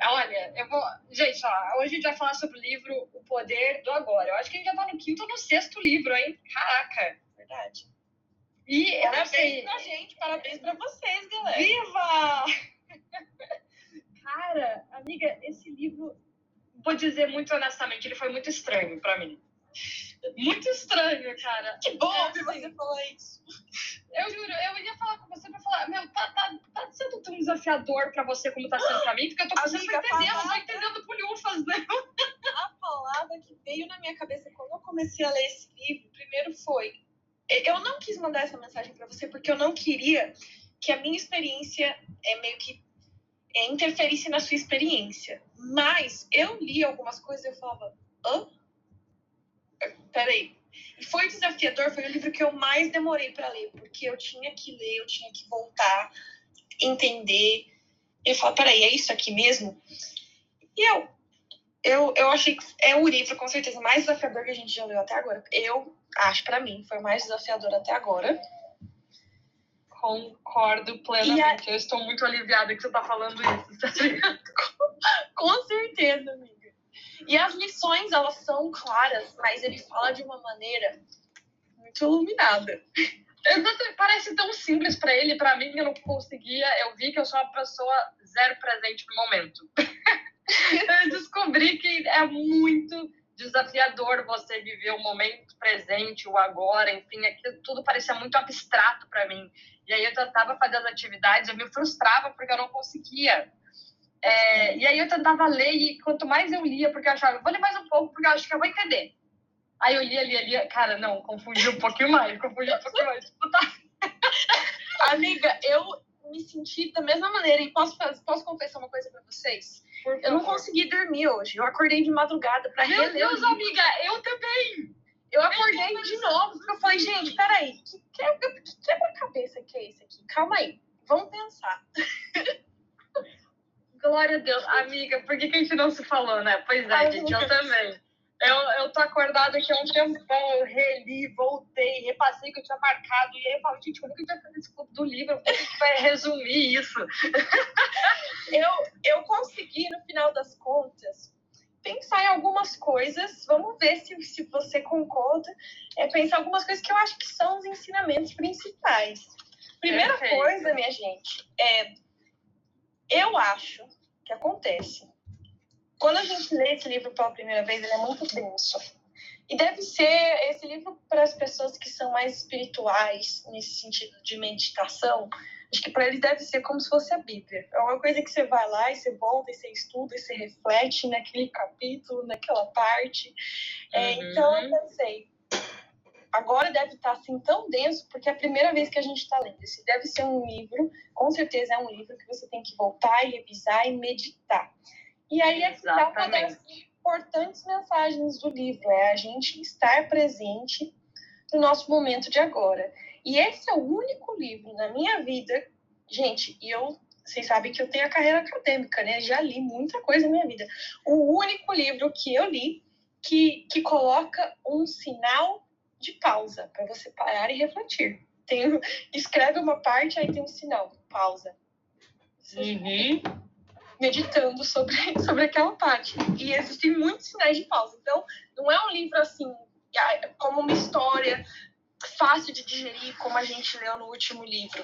Olha, eu vou. Gente, ó, hoje a gente vai falar sobre o livro O Poder do Agora. Eu acho que a gente já tá no quinto ou no sexto livro, hein? Caraca. Verdade. E parabéns sei... pra gente, parabéns pra vocês, galera. Viva! Cara, amiga, esse livro, vou dizer muito honestamente, ele foi muito estranho pra mim. Muito estranho, cara. Que bom é, ouvir assim, você falar isso. Eu juro, eu ia falar com você pra falar, meu, tá, tá, tá sendo tão desafiador pra você como tá sendo pra mim, porque eu tô precisando entender, eu não tô entendendo polhufas, né? A palavra que veio na minha cabeça quando eu comecei a ler esse livro, primeiro foi, eu não quis mandar essa mensagem pra você porque eu não queria que a minha experiência é meio que é, interferisse na sua experiência. Mas eu li algumas coisas e eu falava, hã? Peraí, e foi desafiador, foi o livro que eu mais demorei para ler, porque eu tinha que ler, eu tinha que voltar, entender. E eu falo, peraí, é isso aqui mesmo? E eu, eu, eu achei que é o livro, com certeza, mais desafiador que a gente já leu até agora. Eu acho, para mim, foi o mais desafiador até agora. Concordo plenamente. A... Eu estou muito aliviada que você está falando isso, tá com certeza, amiga. E as lições, elas são claras, mas ele fala de uma maneira muito iluminada. Parece tão simples para ele, para mim eu não conseguia. Eu vi que eu sou uma pessoa zero presente no momento. eu descobri que é muito desafiador você viver o momento presente, o agora, enfim, aquilo tudo parecia muito abstrato para mim. E aí eu tentava fazer as atividades, eu me frustrava porque eu não conseguia. É, e aí eu tentava ler e quanto mais eu lia, porque eu achava, vou ler mais um pouco porque eu acho que eu vou entender. Aí eu lia, lia, lia, cara, não, confundi um pouquinho mais, confundi um pouquinho mais. Amiga, eu me senti da mesma maneira e posso, posso confessar uma coisa para vocês? eu não consegui dormir hoje, eu acordei de madrugada para reler. Meu Deus, amiga, eu também! Eu acordei de novo, porque eu falei, gente, peraí, que quebra-cabeça que é esse aqui? Calma aí, vamos pensar. Glória a Deus. Amiga, por que, que a gente não se falou, né? Pois é, gente, eu também. Eu, eu tô acordada aqui há um tempão, eu reli, voltei, repassei o que eu tinha marcado, e aí eu falo, gente, como é que a gente vai fazer esse clube do livro? Como é que a gente vai resumir isso? eu, eu consegui, no final das contas, pensar em algumas coisas, vamos ver se, se você concorda, é pensar algumas coisas que eu acho que são os ensinamentos principais. Primeira Perfeito. coisa, minha gente, é eu acho que acontece. Quando a gente lê esse livro pela primeira vez, ele é muito denso. E deve ser esse livro para as pessoas que são mais espirituais, nesse sentido de meditação. Acho que para eles deve ser como se fosse a Bíblia. É uma coisa que você vai lá e você volta e você estuda e você reflete naquele capítulo, naquela parte. É, uhum. Então eu pensei, agora deve estar assim tão denso, porque é a primeira vez que a gente está lendo. Esse deve ser um livro, com certeza é um livro que você tem que voltar e revisar e meditar. E aí é uma das importantes mensagens do livro, é a gente estar presente no nosso momento de agora. E esse é o único livro na minha vida, gente, e eu vocês sabem que eu tenho a carreira acadêmica, né? Já li muita coisa na minha vida. O único livro que eu li que, que coloca um sinal de pausa, para você parar e refletir. Tem, escreve uma parte, aí tem um sinal, pausa. Uhum. Meditando sobre, sobre aquela parte. E existem muitos sinais de pausa. Então, não é um livro assim, como uma história fácil de digerir, como a gente leu no último livro.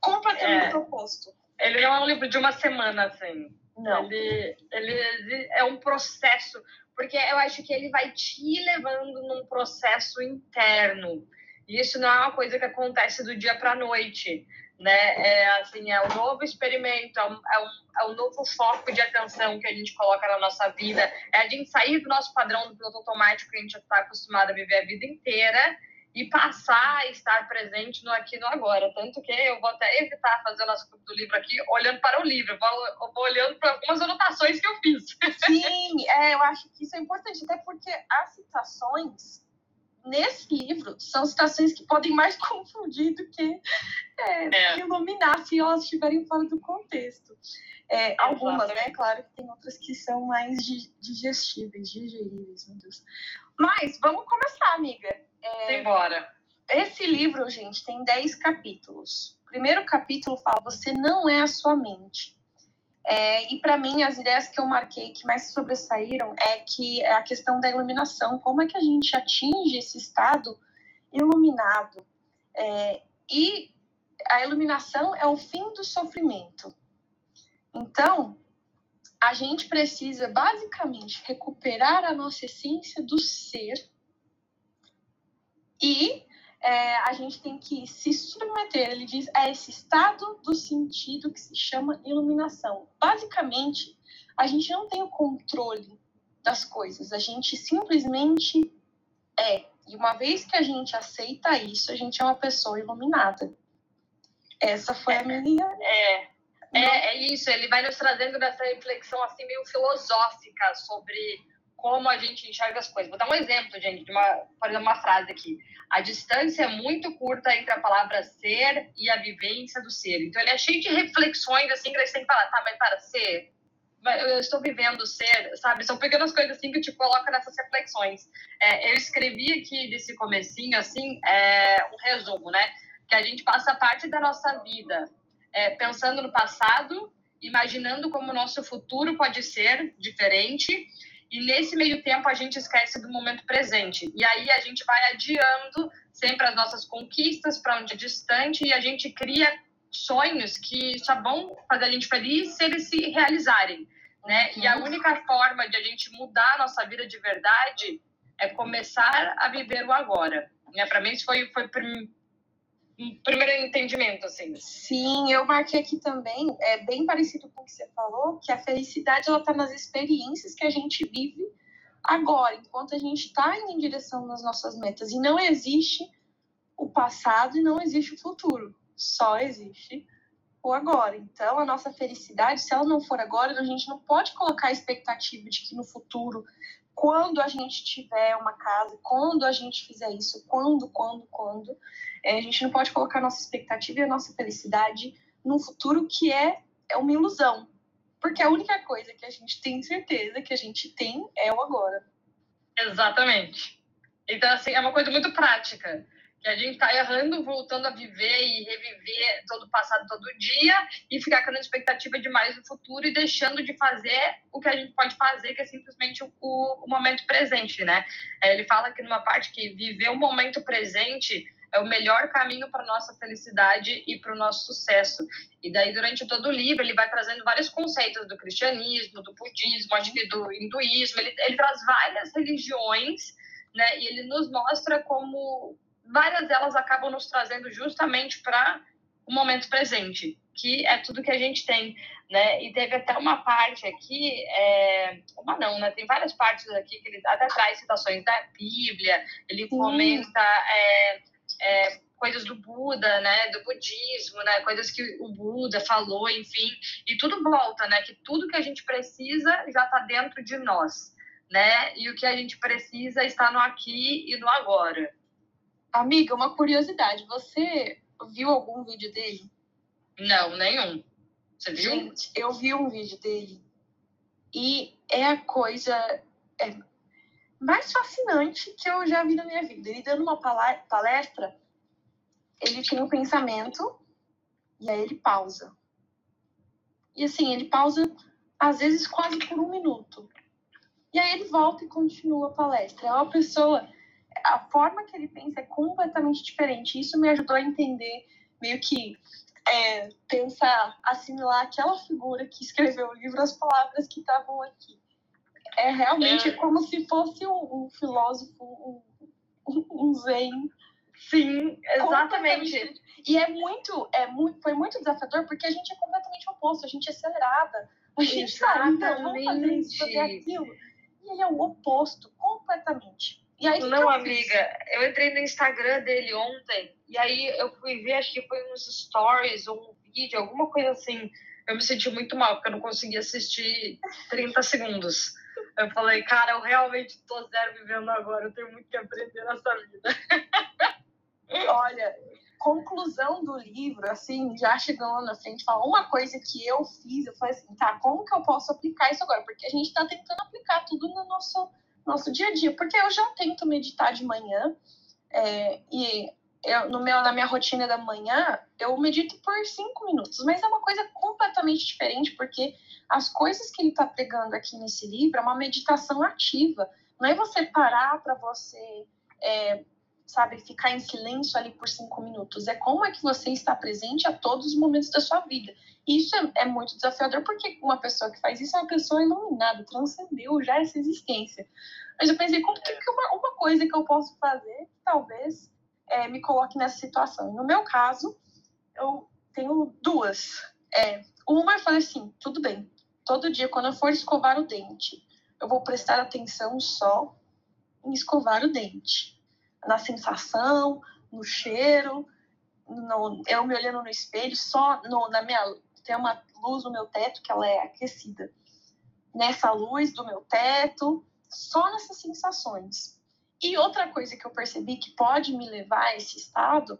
Completamente é. oposto. Ele não é um livro de uma semana, assim. Não. Ele, ele é um processo porque eu acho que ele vai te levando num processo interno. E isso não é uma coisa que acontece do dia para a noite, né? É assim, é um novo experimento, é um, é, um, é um novo foco de atenção que a gente coloca na nossa vida. É a gente sair do nosso padrão do piloto automático que a gente está acostumado a viver a vida inteira e passar a estar presente no aqui e no agora. Tanto que eu vou até evitar fazer o nosso clube do livro aqui olhando para o livro, vou, vou olhando para algumas anotações que eu fiz. Sim, é, eu acho que isso é importante, até porque as citações nesse livro são citações que podem mais confundir do que é, é. iluminar se elas estiverem fora do contexto. É, algumas, né? Claro que tem outras que são mais digestíveis, digeríveis, meu Deus. Mas vamos começar, amiga. É, Embora. Esse livro, gente, tem 10 capítulos. O primeiro capítulo fala: Você não é a sua mente. É, e para mim, as ideias que eu marquei que mais sobressaíram é que a questão da iluminação. Como é que a gente atinge esse estado iluminado? É, e a iluminação é o fim do sofrimento. Então, a gente precisa basicamente recuperar a nossa essência do ser e é, a gente tem que se submeter, ele diz, a esse estado do sentido que se chama iluminação. Basicamente, a gente não tem o controle das coisas, a gente simplesmente é. E uma vez que a gente aceita isso, a gente é uma pessoa iluminada. Essa foi a minha. É, é, é isso, ele vai nos trazendo nessa reflexão assim meio filosófica sobre como a gente enxerga as coisas. Vou dar um exemplo, gente, de uma, por exemplo, uma frase aqui. A distância é muito curta entre a palavra ser e a vivência do ser. Então, ele é cheio de reflexões, assim, que a gente tem que falar, tá, mas para ser, eu estou vivendo ser, sabe? São pequenas coisas, assim, que te coloco nessas reflexões. É, eu escrevi aqui desse comecinho, assim, é, um resumo, né? Que a gente passa parte da nossa vida é, pensando no passado, imaginando como o nosso futuro pode ser diferente e nesse meio tempo a gente esquece do momento presente. E aí a gente vai adiando sempre as nossas conquistas para onde é distante e a gente cria sonhos que só vão fazer a gente feliz se eles se realizarem, né? E a única forma de a gente mudar a nossa vida de verdade é começar a viver o agora. Né? Para mim isso foi foi primeiro entendimento, assim. Sim, eu marquei aqui também, é bem parecido com o que você falou, que a felicidade ela está nas experiências que a gente vive agora, enquanto a gente está indo em direção nas nossas metas. E não existe o passado e não existe o futuro, só existe o agora. Então, a nossa felicidade, se ela não for agora, a gente não pode colocar a expectativa de que no futuro quando a gente tiver uma casa, quando a gente fizer isso, quando, quando, quando. É, a gente não pode colocar nossa expectativa e a nossa felicidade num futuro que é, é uma ilusão. Porque a única coisa que a gente tem certeza que a gente tem é o agora. Exatamente. Então, assim, é uma coisa muito prática que a gente está errando, voltando a viver e reviver todo o passado todo dia e ficar com a expectativa demais do futuro e deixando de fazer o que a gente pode fazer, que é simplesmente o, o momento presente, né? É, ele fala aqui numa parte que viver o momento presente é o melhor caminho para nossa felicidade e para o nosso sucesso. E daí, durante todo o livro, ele vai trazendo vários conceitos do cristianismo, do budismo, do hinduísmo. Ele, ele traz várias religiões, né? E ele nos mostra como várias delas acabam nos trazendo justamente para o momento presente, que é tudo que a gente tem, né? E teve até uma parte aqui, é, uma não, né? Tem várias partes aqui que ele até traz citações da Bíblia, ele comenta é, é, coisas do Buda, né? Do budismo, né? Coisas que o Buda falou, enfim, e tudo volta, né? Que tudo que a gente precisa já está dentro de nós, né? E o que a gente precisa está no aqui e no agora. Amiga, uma curiosidade. Você viu algum vídeo dele? Não, nenhum. Você viu? Gente, eu vi um vídeo dele e é a coisa é, mais fascinante que eu já vi na minha vida. Ele dando uma palestra, ele tem um pensamento e aí ele pausa. E assim, ele pausa às vezes quase por um minuto. E aí ele volta e continua a palestra. É uma pessoa a forma que ele pensa é completamente diferente. Isso me ajudou a entender, meio que é, pensar, assimilar aquela figura que escreveu o livro, as palavras que estavam aqui. É realmente é. como se fosse um, um filósofo, um, um zen. Sim, exatamente. E é muito, é muito, foi muito desafiador porque a gente é completamente oposto, a gente é acelerada. A gente sabe, então, vamos fazer isso, fazer aquilo. E ele é o oposto, completamente. E aí, não, amiga, eu entrei no Instagram dele ontem e aí eu fui ver, acho que foi uns stories ou um vídeo, alguma coisa assim. Eu me senti muito mal, porque eu não consegui assistir 30 segundos. Eu falei, cara, eu realmente tô zero vivendo agora, eu tenho muito que aprender nessa vida. Olha, conclusão do livro, assim, já chegando na frente, fala uma coisa que eu fiz, eu falei assim, tá, como que eu posso aplicar isso agora? Porque a gente tá tentando aplicar tudo no nosso nosso dia a dia, porque eu já tento meditar de manhã é, e eu, no meu, na minha rotina da manhã, eu medito por cinco minutos, mas é uma coisa completamente diferente, porque as coisas que ele está pregando aqui nesse livro é uma meditação ativa. Não é você parar para você, é, sabe, ficar em silêncio ali por cinco minutos. É como é que você está presente a todos os momentos da sua vida. E isso é, é muito desafiador, porque uma pessoa que faz isso é uma pessoa iluminada, transcendeu já essa existência. Mas eu pensei, como que uma, uma coisa que eu posso fazer, talvez é, me coloque nessa situação. No meu caso, eu tenho duas. É, uma, eu falei assim: tudo bem, todo dia, quando eu for escovar o dente, eu vou prestar atenção só em escovar o dente, na sensação, no cheiro, no, eu me olhando no espelho, só no, na minha. Tem uma luz no meu teto que ela é aquecida. Nessa luz do meu teto, só nessas sensações. E outra coisa que eu percebi que pode me levar a esse estado,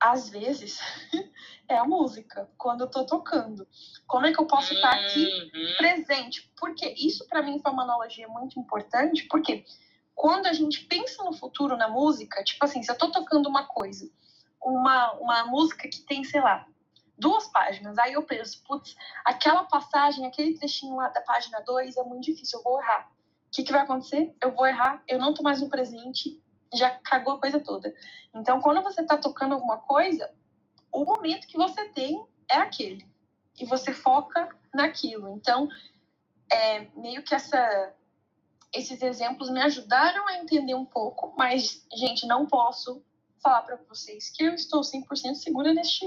às vezes, é a música, quando eu tô tocando. Como é que eu posso estar aqui uhum. presente? Porque isso para mim foi uma analogia muito importante, porque quando a gente pensa no futuro na música, tipo assim, se eu tô tocando uma coisa, uma, uma música que tem, sei lá, duas páginas, aí eu penso, putz, aquela passagem, aquele trechinho lá da página 2 é muito difícil, eu vou errar o que, que vai acontecer? Eu vou errar, eu não tô mais no presente, já cagou a coisa toda. Então, quando você tá tocando alguma coisa, o momento que você tem é aquele. E você foca naquilo. Então, é, meio que essa, esses exemplos me ajudaram a entender um pouco, mas, gente, não posso falar para vocês que eu estou 100% segura neste,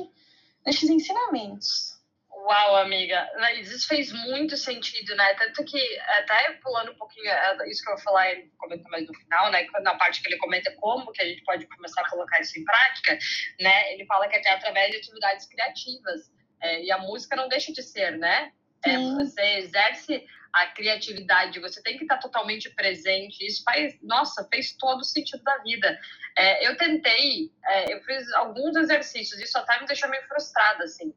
nestes ensinamentos. Uau, amiga, isso fez muito sentido, né? Tanto que, até pulando um pouquinho, é, isso que eu vou falar, ele comenta mais no final, né? Na parte que ele comenta como que a gente pode começar a colocar isso em prática, né? Ele fala que até através de atividades criativas. É, e a música não deixa de ser, né? É, você exerce a criatividade, você tem que estar totalmente presente. Isso faz, nossa, fez todo o sentido da vida. É, eu tentei, é, eu fiz alguns exercícios, isso até me deixou meio frustrada, assim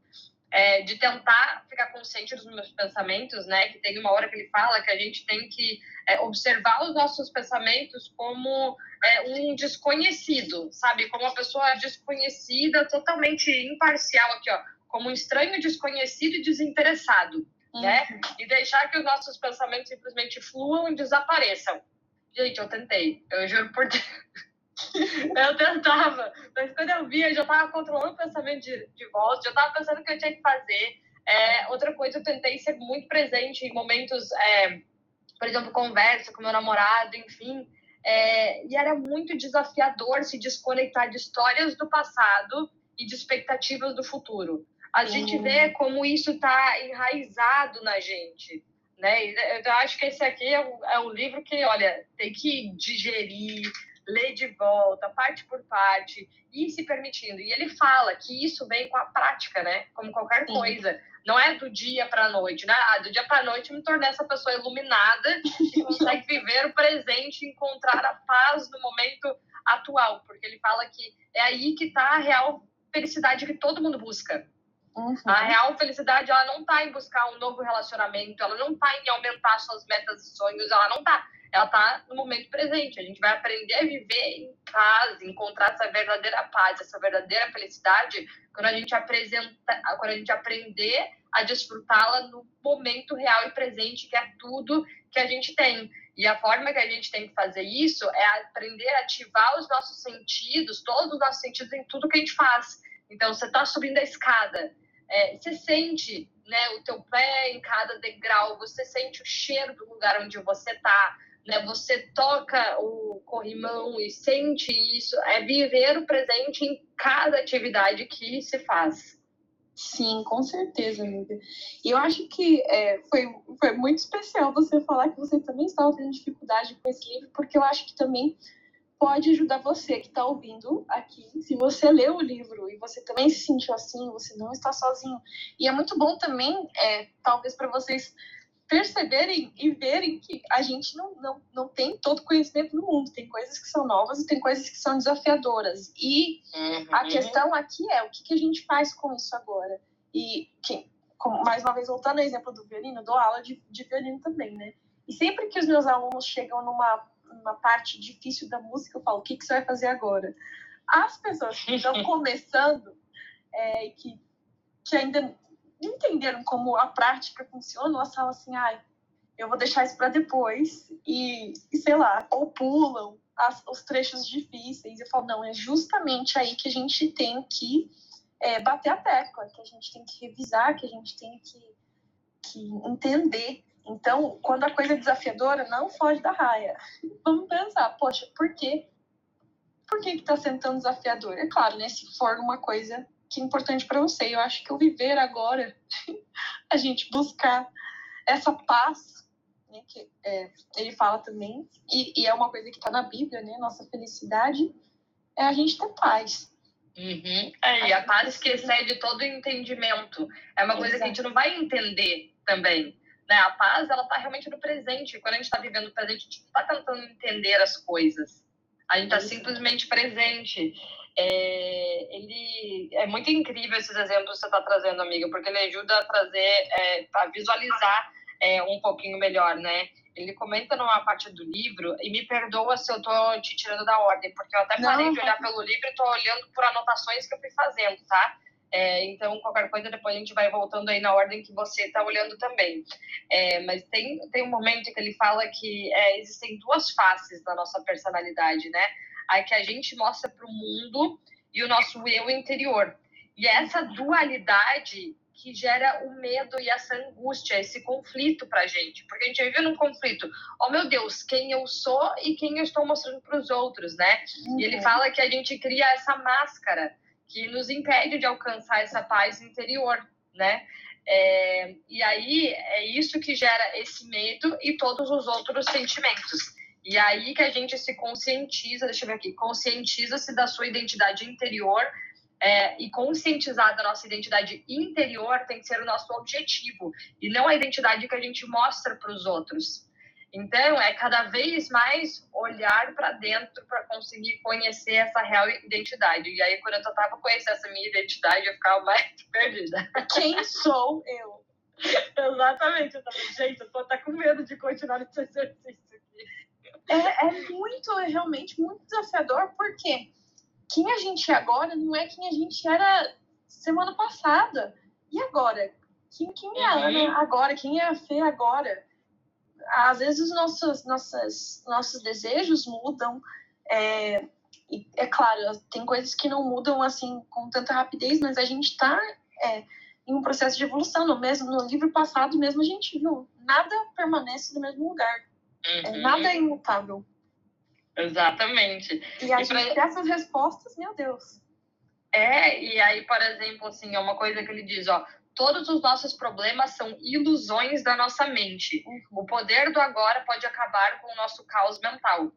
é, de tentar ficar consciente dos meus pensamentos, né? Que tem uma hora que ele fala que a gente tem que é, observar os nossos pensamentos como é, um desconhecido, sabe? Como uma pessoa desconhecida, totalmente imparcial aqui, ó, como um estranho desconhecido e desinteressado? Uhum. né? E deixar que os nossos pensamentos simplesmente fluam e desapareçam. Gente, eu tentei, eu juro por Deus. eu tentava, mas quando eu via, eu já estava controlando o pensamento de, de volta, já estava pensando o que eu tinha que fazer. É, outra coisa, eu tentei ser muito presente em momentos, é, por exemplo, conversa com meu namorado, enfim. É, e era muito desafiador se desconectar de histórias do passado e de expectativas do futuro. A gente vê como isso está enraizado na gente. Né? Eu acho que esse aqui é um, é um livro que, olha, tem que digerir, ler de volta, parte por parte, e se permitindo. E ele fala que isso vem com a prática, né? Como qualquer Sim. coisa. Não é do dia para a noite, né? Ah, do dia para a noite me tornei essa pessoa iluminada que consegue viver o presente, encontrar a paz no momento atual, porque ele fala que é aí que está a real felicidade que todo mundo busca. Uhum. A real felicidade, ela não está em buscar um novo relacionamento, ela não está em aumentar suas metas e sonhos, ela não está ela está no momento presente. A gente vai aprender a viver em paz, encontrar essa verdadeira paz, essa verdadeira felicidade, quando a gente apresenta, quando a gente aprender a desfrutá-la no momento real e presente, que é tudo que a gente tem. E a forma que a gente tem que fazer isso é aprender a ativar os nossos sentidos, todos os nossos sentidos em tudo que a gente faz. Então, você está subindo a escada, é, você sente né, o teu pé em cada degrau, você sente o cheiro do lugar onde você está, né? Você toca o corrimão e sente isso, é viver o presente em cada atividade que se faz. Sim, com certeza, amiga. E eu acho que é, foi, foi muito especial você falar que você também estava tendo dificuldade com esse livro, porque eu acho que também pode ajudar você que está ouvindo aqui. Se você leu o livro e você também se sentiu assim, você não está sozinho. E é muito bom também, é, talvez para vocês perceberem e verem que a gente não, não, não tem todo conhecimento no mundo. Tem coisas que são novas e tem coisas que são desafiadoras. E uhum. a questão aqui é o que, que, a gente faz com isso agora. E, que, como, mais uma vez, voltando ao exemplo do violino, eu dou aula de, de violino também, né? E sempre que os meus alunos chegam numa, numa parte difícil da música, eu falo, o que, que você vai fazer agora? As pessoas que estão começando é, que, que ainda não entenderam como a prática funciona, elas falam assim, ai, eu vou deixar isso para depois e, e, sei lá, ou pulam as, os trechos difíceis. Eu falo, não, é justamente aí que a gente tem que é, bater a tecla, que a gente tem que revisar, que a gente tem que, que entender. Então, quando a coisa é desafiadora, não foge da raia. Vamos pensar, poxa, por quê? Por que está sendo tão desafiador? É claro, né? Se for uma coisa que é importante para você, eu acho que o viver agora, a gente buscar essa paz né, que é, ele fala também, e, e, é uma coisa que está na Bíblia, né? Nossa felicidade é a gente ter paz. Uhum. É, e a paz que excede todo entendimento. É uma coisa Exato. que a gente não vai entender também. Né? A paz, ela está realmente no presente. Quando a gente está vivendo o presente, a gente não está tentando entender as coisas. A gente está simplesmente presente. É, ele é muito incrível esses exemplos que você está trazendo, amiga, porque ele ajuda a trazer, é, a visualizar é, um pouquinho melhor, né? Ele comenta numa parte do livro, e me perdoa se eu tô te tirando da ordem, porque eu até parei Não, de olhar pelo livro e tô olhando por anotações que eu fui fazendo, tá? É, então, qualquer coisa, depois a gente vai voltando aí na ordem que você está olhando também. É, mas tem, tem um momento que ele fala que é, existem duas faces da nossa personalidade, né? A que a gente mostra para o mundo e o nosso eu interior. E essa dualidade que gera o medo e essa angústia, esse conflito para a gente, porque a gente vive num conflito. Oh meu Deus, quem eu sou e quem eu estou mostrando para os outros, né? Uhum. E ele uhum. fala que a gente cria essa máscara que nos impede de alcançar essa paz interior, né? É, e aí é isso que gera esse medo e todos os outros sentimentos. E aí que a gente se conscientiza, deixa eu ver aqui, conscientiza-se da sua identidade interior é, e conscientizar da nossa identidade interior tem que ser o nosso objetivo e não a identidade que a gente mostra para os outros. Então, é cada vez mais olhar para dentro para conseguir conhecer essa real identidade. E aí, quando eu tentava conhecer essa minha identidade, eu ficava mais perdida. Quem sou eu? Exatamente. Eu tava, gente, eu tô até com medo de continuar esse exercício aqui. É, é muito, é realmente muito desafiador, porque quem a gente é agora não é quem a gente era semana passada. E agora? Quem, quem é a Ana uhum. agora? Quem é a Fê agora? Às vezes os nossos, nossos, nossos desejos mudam. É, e, é claro, tem coisas que não mudam assim com tanta rapidez, mas a gente está é, em um processo de evolução. No, mesmo, no livro passado mesmo a gente viu, nada permanece no mesmo lugar. É, uhum. Nada é imutável. Exatamente. E a e gente pra... essas respostas, meu Deus. É, e aí, por exemplo, assim, é uma coisa que ele diz, ó, todos os nossos problemas são ilusões da nossa mente. O poder do agora pode acabar com o nosso caos mental.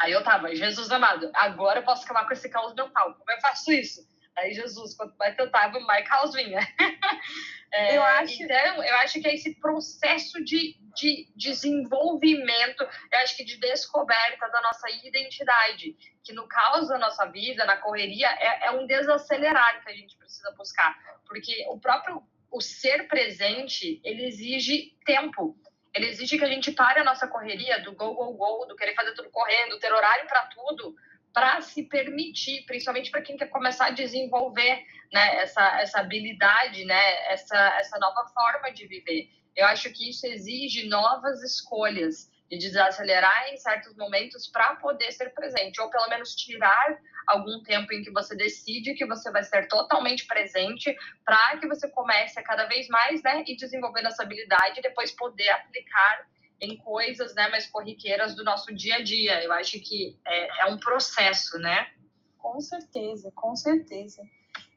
Aí eu tava, Jesus amado, agora eu posso acabar com esse caos mental. Como eu faço isso? Aí Jesus, quanto mais tentava, mais caos vinha. É, eu acho... Então, eu acho que é esse processo de, de desenvolvimento, eu acho que de descoberta da nossa identidade, que no caos da nossa vida, na correria, é, é um desacelerar que a gente precisa buscar, porque o próprio o ser presente, ele exige tempo. Ele exige que a gente pare a nossa correria do go, go, go, do querer fazer tudo correndo, ter horário para tudo, para se permitir, principalmente para quem quer começar a desenvolver né, essa, essa habilidade, né, essa, essa nova forma de viver. Eu acho que isso exige novas escolhas de desacelerar em certos momentos para poder ser presente, ou pelo menos tirar algum tempo em que você decide que você vai ser totalmente presente para que você comece a cada vez mais, né, e desenvolvendo essa habilidade e depois poder aplicar em coisas, né, mais corriqueiras do nosso dia a dia. Eu acho que é, é um processo, né? Com certeza, com certeza.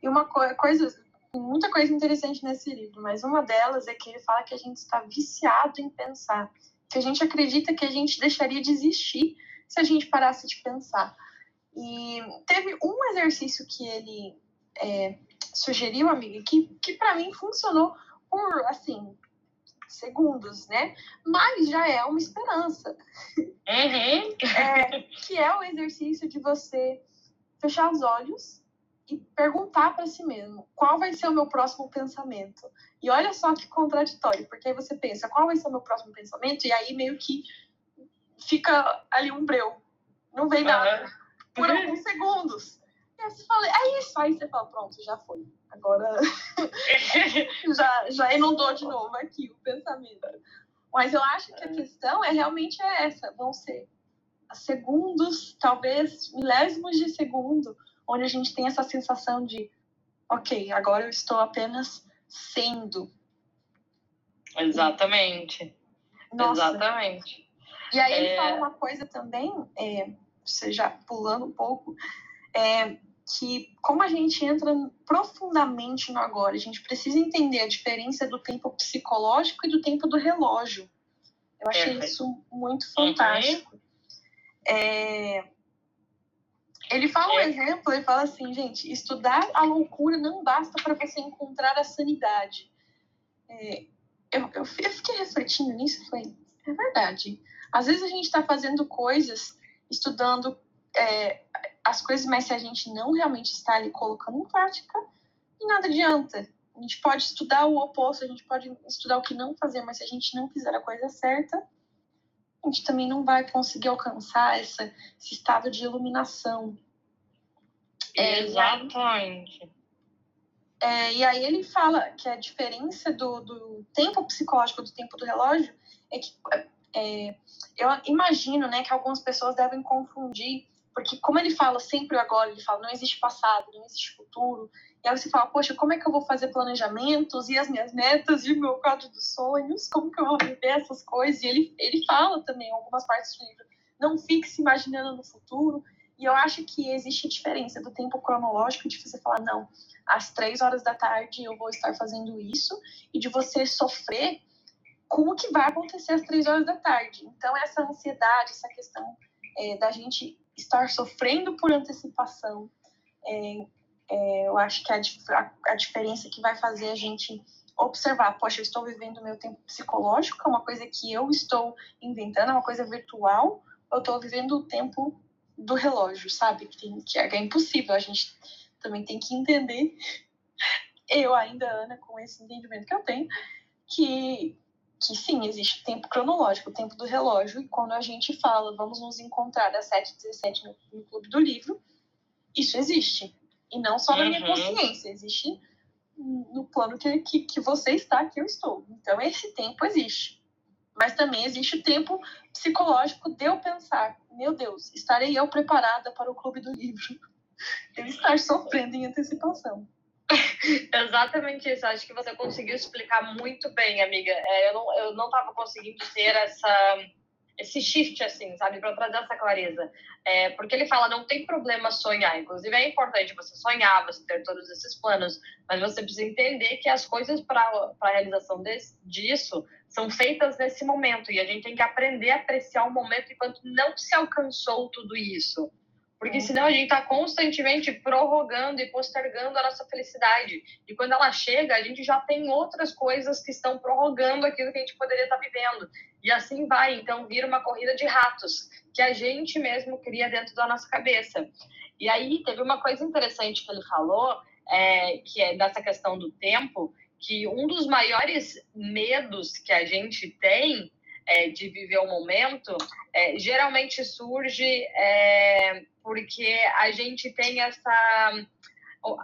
E uma co coisa, muita coisa interessante nesse livro, mas uma delas é que ele fala que a gente está viciado em pensar, que a gente acredita que a gente deixaria de existir se a gente parasse de pensar. E teve um exercício que ele é, sugeriu, amiga, que, que para mim funcionou por, assim, segundos, né? Mas já é uma esperança. Uhum. É, que é o exercício de você fechar os olhos e perguntar para si mesmo qual vai ser o meu próximo pensamento. E olha só que contraditório, porque aí você pensa qual vai ser o meu próximo pensamento e aí meio que fica ali um breu, não vem nada por alguns segundos. Aí você fala, é isso. Aí você fala, pronto, já foi. Agora já, já inundou de novo aqui o pensamento. Mas eu acho que a questão é realmente é essa. Vão ser segundos, talvez milésimos de segundo, onde a gente tem essa sensação de, ok, agora eu estou apenas sendo. Exatamente. Nossa. Exatamente. E aí ele é... fala uma coisa também, é, você já pulando um pouco, é, que como a gente entra profundamente no agora, a gente precisa entender a diferença do tempo psicológico e do tempo do relógio. Eu achei isso muito uhum. fantástico. Uhum. É... Ele fala um é. exemplo, ele fala assim, gente, estudar a loucura não basta para você encontrar a sanidade. É, eu, eu, fiquei refletindo nisso e falei, é verdade. Às vezes a gente está fazendo coisas, estudando é, as coisas, mas se a gente não realmente está ali colocando em prática, nada adianta. A gente pode estudar o oposto, a gente pode estudar o que não fazer, mas se a gente não fizer a coisa certa, a gente também não vai conseguir alcançar essa, esse estado de iluminação. É, Exatamente. É, e aí ele fala que a diferença do, do tempo psicológico do tempo do relógio é que é, eu imagino né, que algumas pessoas devem confundir, porque como ele fala sempre agora, ele fala não existe passado, não existe futuro, e aí você fala, poxa, como é que eu vou fazer planejamentos e as minhas metas e o meu quadro dos sonhos, como que eu vou viver essas coisas? E ele, ele fala também em algumas partes do livro, não fique se imaginando no futuro, e eu acho que existe diferença do tempo cronológico de você falar, não, às três horas da tarde eu vou estar fazendo isso, e de você sofrer com o que vai acontecer às três horas da tarde. Então, essa ansiedade, essa questão é, da gente estar sofrendo por antecipação, é, é, eu acho que a, a, a, diferença que vai fazer a gente observar, poxa, eu estou vivendo o meu tempo psicológico, é uma coisa que eu estou inventando, é uma coisa virtual, eu estou vivendo o tempo do relógio, sabe? Que, tem, que é impossível, a gente também tem que entender, eu ainda, Ana, com esse entendimento que eu tenho, que, que sim, existe tempo cronológico, o tempo do relógio, e quando a gente fala, vamos nos encontrar às 7h17 no, no Clube do Livro, isso existe. E não só na minha uhum. consciência, existe no plano que, que, que você está, que eu estou. Então, esse tempo existe. Mas também existe o tempo psicológico de eu pensar, meu Deus, estarei eu preparada para o clube do livro? Eu estar sofrendo em antecipação. Exatamente isso. Acho que você conseguiu explicar muito bem, amiga. É, eu não eu não estava conseguindo ter essa esse shift, assim, sabe, para trazer essa clareza. É, porque ele fala, não tem problema sonhar. Inclusive, é importante você sonhar, você ter todos esses planos, mas você precisa entender que as coisas para a realização desse, disso são feitas nesse momento e a gente tem que aprender a apreciar o momento enquanto não se alcançou tudo isso. Porque uhum. senão a gente está constantemente prorrogando e postergando a nossa felicidade. E quando ela chega, a gente já tem outras coisas que estão prorrogando aquilo que a gente poderia estar tá vivendo. E assim vai. Então, vira uma corrida de ratos que a gente mesmo cria dentro da nossa cabeça. E aí, teve uma coisa interessante que ele falou, é, que é dessa questão do tempo, que um dos maiores medos que a gente tem é, de viver o momento, é, geralmente surge é, porque a gente tem essa.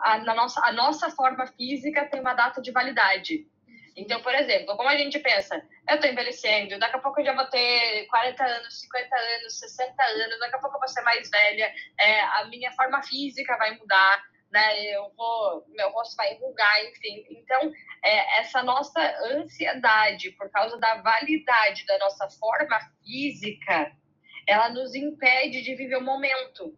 A, na nossa, a nossa forma física tem uma data de validade. Então, por exemplo, como a gente pensa, eu estou envelhecendo, daqui a pouco eu já vou ter 40 anos, 50 anos, 60 anos, daqui a pouco eu vou ser mais velha, é, a minha forma física vai mudar, né? Eu vou, meu rosto vai enrugar, enfim. Então, é, essa nossa ansiedade por causa da validade da nossa forma física, ela nos impede de viver o momento.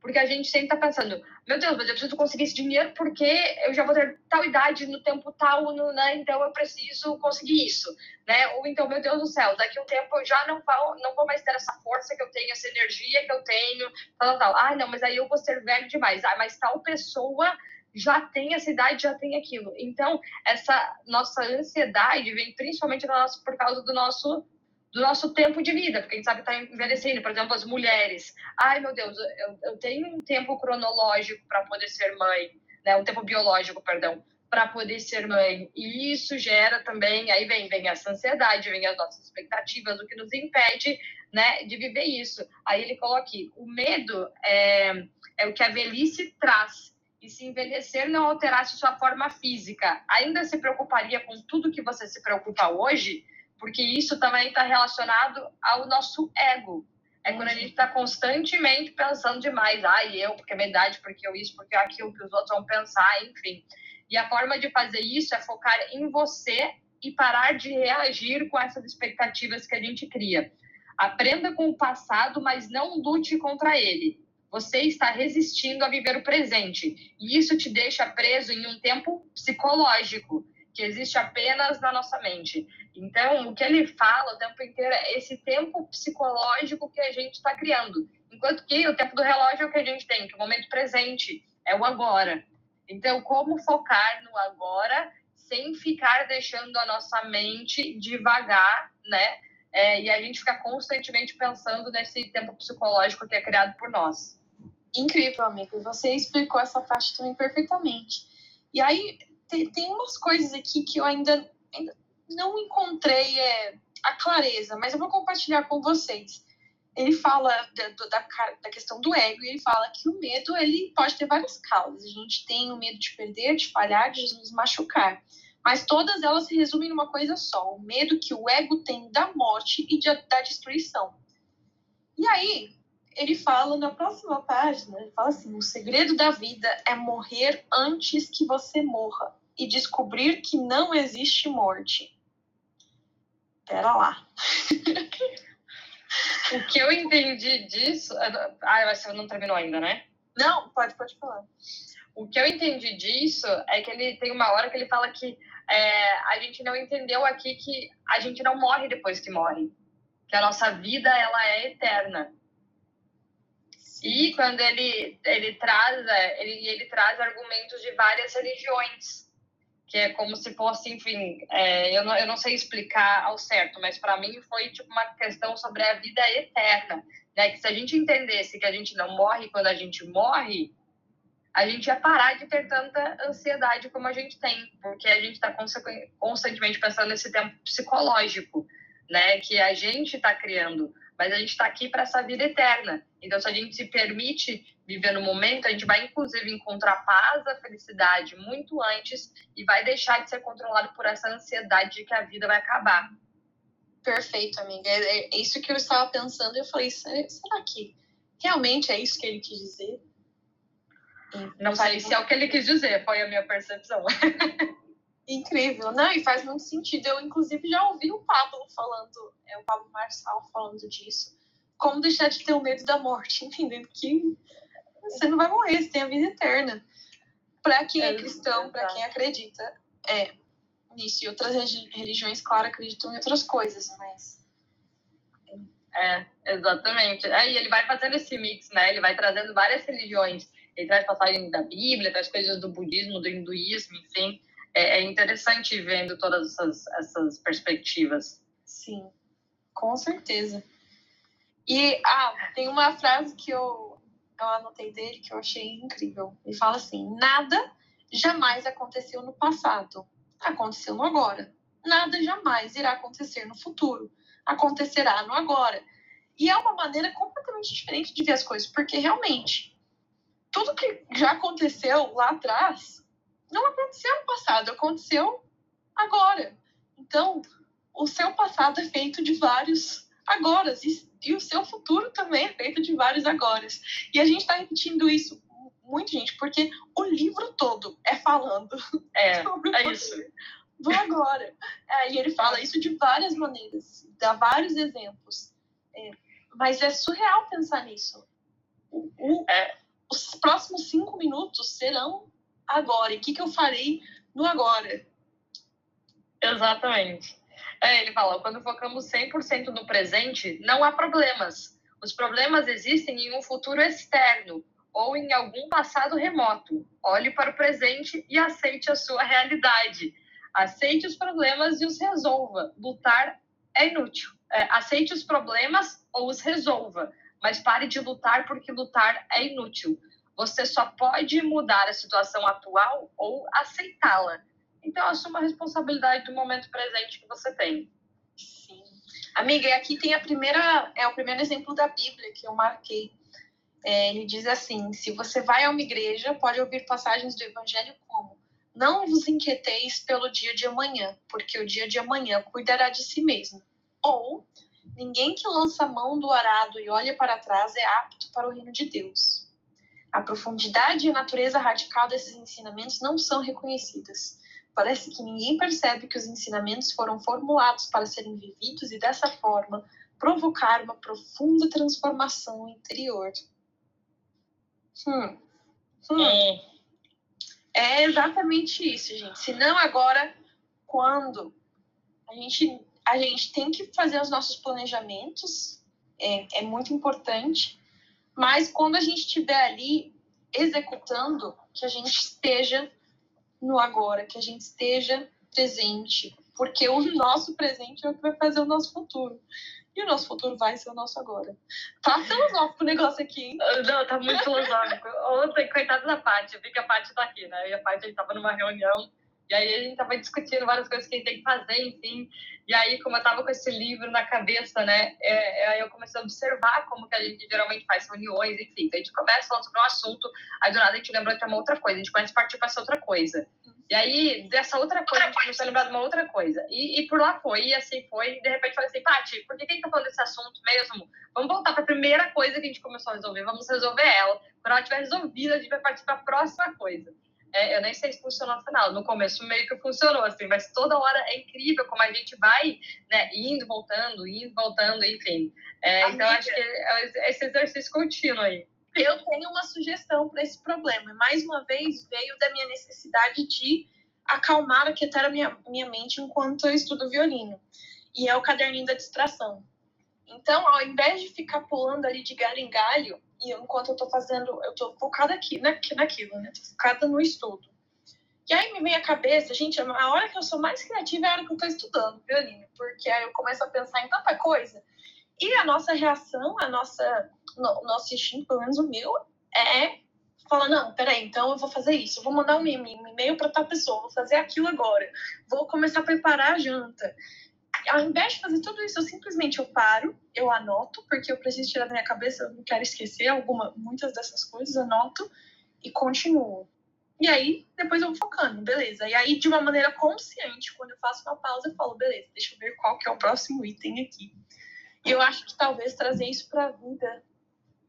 Porque a gente sempre está pensando, meu Deus, mas eu preciso conseguir esse dinheiro porque eu já vou ter tal idade no tempo tal, no, né? Então eu preciso conseguir isso, né? Ou então, meu Deus do céu, daqui um tempo eu já não vou, não vou mais ter essa força que eu tenho, essa energia que eu tenho, tal, tal, tal. Ah, não, mas aí eu vou ser velho demais. Ah, mas tal pessoa já tem essa idade, já tem aquilo. Então, essa nossa ansiedade vem principalmente por causa do nosso do nosso tempo de vida, porque a gente sabe que está envelhecendo. Por exemplo, as mulheres. Ai, meu Deus, eu, eu tenho um tempo cronológico para poder ser mãe, né? Um tempo biológico, perdão, para poder ser mãe. E isso gera também, aí vem, vem essa ansiedade, vem as nossas expectativas, o que nos impede né, de viver isso. Aí ele coloca aqui, o medo é, é o que a velhice traz. E se envelhecer não alterasse sua forma física, ainda se preocuparia com tudo que você se preocupa hoje? Porque isso também está relacionado ao nosso ego. É quando a gente está constantemente pensando demais. Ah, eu, porque é minha idade, porque eu isso, porque aquilo que os outros vão pensar, enfim. E a forma de fazer isso é focar em você e parar de reagir com essas expectativas que a gente cria. Aprenda com o passado, mas não lute contra ele. Você está resistindo a viver o presente. E isso te deixa preso em um tempo psicológico, que existe apenas na nossa mente. Então, o que ele fala o tempo inteiro é esse tempo psicológico que a gente está criando. Enquanto que o tempo do relógio é o que a gente tem, que é o momento presente, é o agora. Então, como focar no agora sem ficar deixando a nossa mente devagar, né? É, e a gente ficar constantemente pensando nesse tempo psicológico que é criado por nós. Incrível, amigo. Você explicou essa parte também perfeitamente. E aí, tem, tem umas coisas aqui que eu ainda, ainda não encontrei é, a clareza, mas eu vou compartilhar com vocês ele fala da, da, da, questão do ego e ele fala que o medo ele pode ter várias causas. A gente tem o medo de perder, de falhar, de nos machucar. Mas todas elas se resumem numa coisa só: o medo que o ego tem da morte e de, da destruição. E aí, ele fala na próxima página: ele fala assim, o segredo da vida é morrer antes que você morra e descobrir que não existe morte. Pera lá. O que eu entendi disso. Ah, você não terminou ainda, né? Não, pode, pode falar. O que eu entendi disso é que ele tem uma hora que ele fala que é, a gente não entendeu aqui que a gente não morre depois que morre. Que a nossa vida, ela é eterna. E quando ele, ele traz, é, ele, ele traz argumentos de várias religiões que é como se fosse, enfim, é, eu, não, eu não sei explicar ao certo, mas para mim foi tipo uma questão sobre a vida eterna, né? Que se a gente entendesse que a gente não morre quando a gente morre, a gente ia parar de ter tanta ansiedade como a gente tem, porque a gente está constantemente pensando nesse tempo psicológico, né? Que a gente está criando, mas a gente está aqui para essa vida eterna. Então, se a gente se permite viver no momento, a gente vai inclusive encontrar paz, a felicidade muito antes e vai deixar de ser controlado por essa ansiedade de que a vida vai acabar. Perfeito, amiga. É, é isso que eu estava pensando. Eu falei, será que realmente é isso que ele quis dizer? Não sei se é o que ele quis dizer, foi a minha percepção. Incrível, não? E faz muito sentido. Eu, inclusive, já ouvi o Pablo falando, é o Pablo Marçal falando disso. Como deixar de ter o medo da morte, entendendo que você não vai morrer, você tem a vida eterna. Para quem é, cristão, para quem acredita é, nisso. E outras religiões, claro, acreditam em outras coisas, mas. É, exatamente. Aí é, ele vai fazendo esse mix, né? Ele vai trazendo várias religiões. Ele traz passagens da Bíblia, traz coisas do budismo, do hinduísmo, enfim. É, é interessante vendo todas essas, essas perspectivas. Sim, com certeza. E ah, tem uma frase que eu eu anotei dele que eu achei incrível. Ele fala assim: nada jamais aconteceu no passado, aconteceu no agora. Nada jamais irá acontecer no futuro, acontecerá no agora. E é uma maneira completamente diferente de ver as coisas, porque realmente tudo que já aconteceu lá atrás não aconteceu no passado, aconteceu agora. Então, o seu passado é feito de vários agora e o seu futuro também é feito de vários agora. E a gente está repetindo isso muito, gente, porque o livro todo é falando é, sobre é isso. do agora. É, e ele fala isso de várias maneiras, dá vários exemplos. É, mas é surreal pensar nisso. O, o, é. Os próximos cinco minutos serão agora. E o que, que eu farei no agora? Exatamente. É, ele fala, quando focamos 100% no presente, não há problemas. Os problemas existem em um futuro externo ou em algum passado remoto. Olhe para o presente e aceite a sua realidade. Aceite os problemas e os resolva. Lutar é inútil. É, aceite os problemas ou os resolva, mas pare de lutar porque lutar é inútil. Você só pode mudar a situação atual ou aceitá-la. Então, assuma a responsabilidade do momento presente que você tem. Sim. Amiga, e aqui tem a primeira, é o primeiro exemplo da Bíblia que eu marquei. É, ele diz assim: se você vai a uma igreja, pode ouvir passagens do Evangelho como: Não vos inquieteis pelo dia de amanhã, porque o dia de amanhã cuidará de si mesmo. Ou ninguém que lança a mão do arado e olha para trás é apto para o reino de Deus. A profundidade e a natureza radical desses ensinamentos não são reconhecidas. Parece que ninguém percebe que os ensinamentos foram formulados para serem vividos e, dessa forma, provocar uma profunda transformação interior. Hum. Hum. É. é exatamente isso, gente. Se não agora, quando? A gente, a gente tem que fazer os nossos planejamentos, é, é muito importante, mas quando a gente estiver ali executando, que a gente esteja no agora, que a gente esteja presente, porque o nosso presente é o que vai fazer o nosso futuro. E o nosso futuro vai ser o nosso agora. Tá filosófico o negócio aqui, hein? Não, tá muito filosófico. Ontem, coitada da Paty, vi que a Paty tá aqui, né? E a Paty, a gente tava numa reunião e aí a gente tava discutindo várias coisas que a gente tem que fazer, enfim. E aí, como eu tava com esse livro na cabeça, né, é, é, aí eu comecei a observar como que a gente geralmente faz reuniões, enfim. Então a gente começa falando sobre um assunto, aí do nada a gente lembra que é uma outra coisa, a gente começa a partir para essa outra coisa. E aí, dessa outra coisa, a gente começou a lembrar de uma outra coisa. E, e por lá foi, e assim foi. E de repente falei assim, Paty, por que, que a gente tá falando desse assunto mesmo? Vamos voltar para a primeira coisa que a gente começou a resolver, vamos resolver ela. Quando ela estiver resolvida, a gente vai partir para a próxima coisa. É, eu nem sei se funcionou no final. No começo meio que funcionou, assim, mas toda hora é incrível como a gente vai, né, indo, voltando, indo, voltando, enfim. É, então, acho que é esse exercício contínuo aí. Eu tenho uma sugestão para esse problema. Mais uma vez, veio da minha necessidade de acalmar, aquietar a minha, minha mente enquanto eu estudo violino. E é o caderninho da distração. Então, ao invés de ficar pulando ali de galho em galho, e enquanto eu tô fazendo, eu tô focada aqui, né, naquilo, né? Tô focada no estudo. E aí me vem a cabeça, gente, a hora que eu sou mais criativa é a hora que eu tô estudando violino, porque aí eu começo a pensar em tanta coisa. E a nossa reação, a nossa, no, nosso instinto, pelo menos o meu, é falar, não, peraí, então eu vou fazer isso, eu vou mandar um e-mail para tal pessoa, vou fazer aquilo agora, vou começar a preparar a janta ao invés de fazer tudo isso, eu simplesmente eu paro, eu anoto, porque eu preciso tirar da minha cabeça, eu não quero esquecer alguma, muitas dessas coisas, anoto e continuo. E aí, depois eu vou focando, beleza. E aí, de uma maneira consciente, quando eu faço uma pausa, eu falo, beleza, deixa eu ver qual que é o próximo item aqui. E eu acho que talvez trazer isso para a vida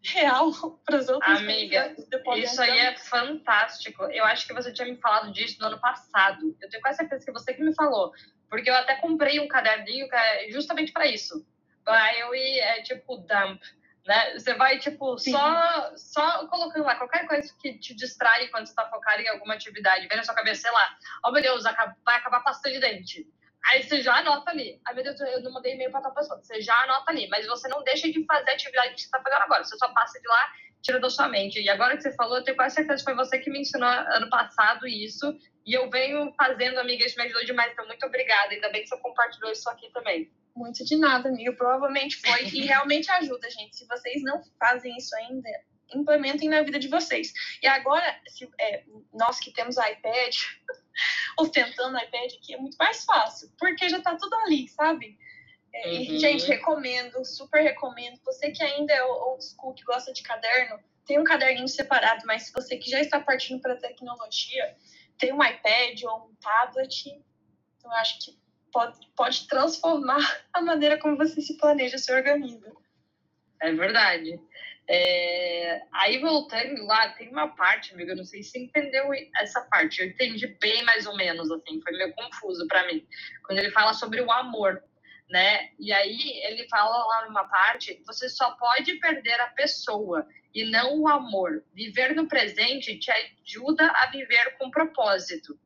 real para as outras Amiga, isso aí é fantástico. Eu acho que você tinha me falado disso no ano passado. Eu tenho quase certeza que você que me falou. Porque eu até comprei um caderninho é justamente para isso. Para eu ir, é tipo, dump. Né? Você vai, tipo, só, só colocando lá qualquer coisa que te distrai quando você está focado em alguma atividade. Vem na sua cabeça, sei lá, oh meu Deus, vai acabar pasta de dente. Aí você já anota ali. Ai, meu Deus, eu não mandei e-mail para tal pessoa. Você já anota ali. Mas você não deixa de fazer a atividade que você está fazendo agora. Você só passa de lá, tira da sua mente. E agora que você falou, eu tenho quase certeza que foi você que me ensinou ano passado isso. E eu venho fazendo, amiga, isso me ajudou demais. Então, muito obrigada. Ainda bem que você compartilhou isso aqui também. Muito de nada, amiga. Provavelmente foi. e realmente ajuda, gente. Se vocês não fazem isso ainda, implementem na vida de vocês. E agora, se, é, nós que temos iPad, ostentando iPad aqui, é muito mais fácil, porque já tá tudo ali, sabe? É, uhum. Gente, recomendo, super recomendo. Você que ainda é old school, que gosta de caderno, tem um caderninho separado, mas se você que já está partindo para tecnologia, tem um iPad ou um tablet, eu acho que pode, pode transformar a maneira como você se planeja, se organiza. É verdade. É... Aí voltando lá, tem uma parte, amiga, eu não sei se você entendeu essa parte. Eu entendi bem mais ou menos, assim, foi meio confuso para mim. Quando ele fala sobre o amor, né? E aí ele fala lá numa parte, você só pode perder a pessoa e não o amor. Viver no presente te ajuda a viver com propósito.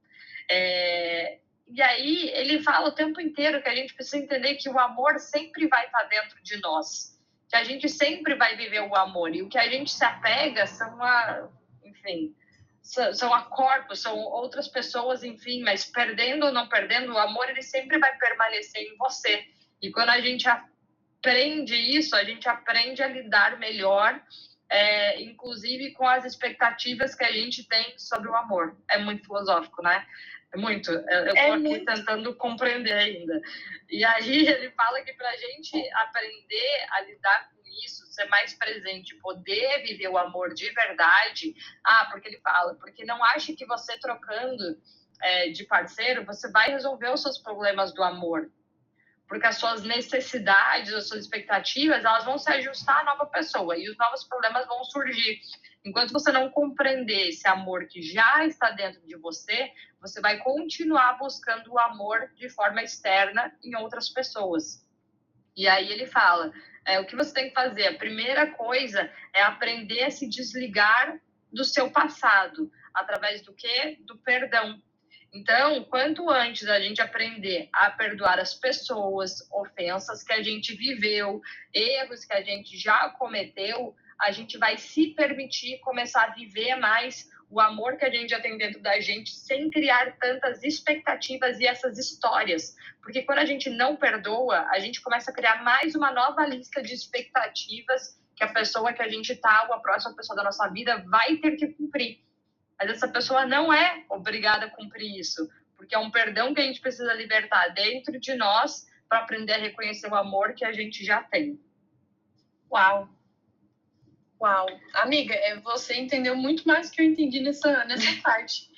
É... E aí ele fala o tempo inteiro que a gente precisa entender que o amor sempre vai estar dentro de nós que a gente sempre vai viver o amor e o que a gente se apega são a, enfim, são a corpos, são outras pessoas, enfim, mas perdendo ou não perdendo, o amor ele sempre vai permanecer em você. E quando a gente aprende isso, a gente aprende a lidar melhor é, inclusive com as expectativas que a gente tem sobre o amor. É muito filosófico, né? É muito. Eu estou é aqui muito. tentando compreender ainda. E aí ele fala que para a gente aprender a lidar com isso, ser mais presente, poder viver o amor de verdade. Ah, porque ele fala, porque não ache que você trocando é, de parceiro, você vai resolver os seus problemas do amor. Porque as suas necessidades, as suas expectativas, elas vão se ajustar à nova pessoa e os novos problemas vão surgir. Enquanto você não compreender esse amor que já está dentro de você, você vai continuar buscando o amor de forma externa em outras pessoas. E aí ele fala: é, o que você tem que fazer? A primeira coisa é aprender a se desligar do seu passado, através do quê? Do perdão. Então, quanto antes a gente aprender a perdoar as pessoas, ofensas que a gente viveu, erros que a gente já cometeu, a gente vai se permitir começar a viver mais o amor que a gente já tem dentro da gente, sem criar tantas expectativas e essas histórias. Porque quando a gente não perdoa, a gente começa a criar mais uma nova lista de expectativas que a pessoa que a gente tá, ou a próxima pessoa da nossa vida, vai ter que cumprir. Mas essa pessoa não é obrigada a cumprir isso, porque é um perdão que a gente precisa libertar dentro de nós para aprender a reconhecer o amor que a gente já tem. Uau! Uau! Amiga, é, você entendeu muito mais do que eu entendi nessa, nessa parte.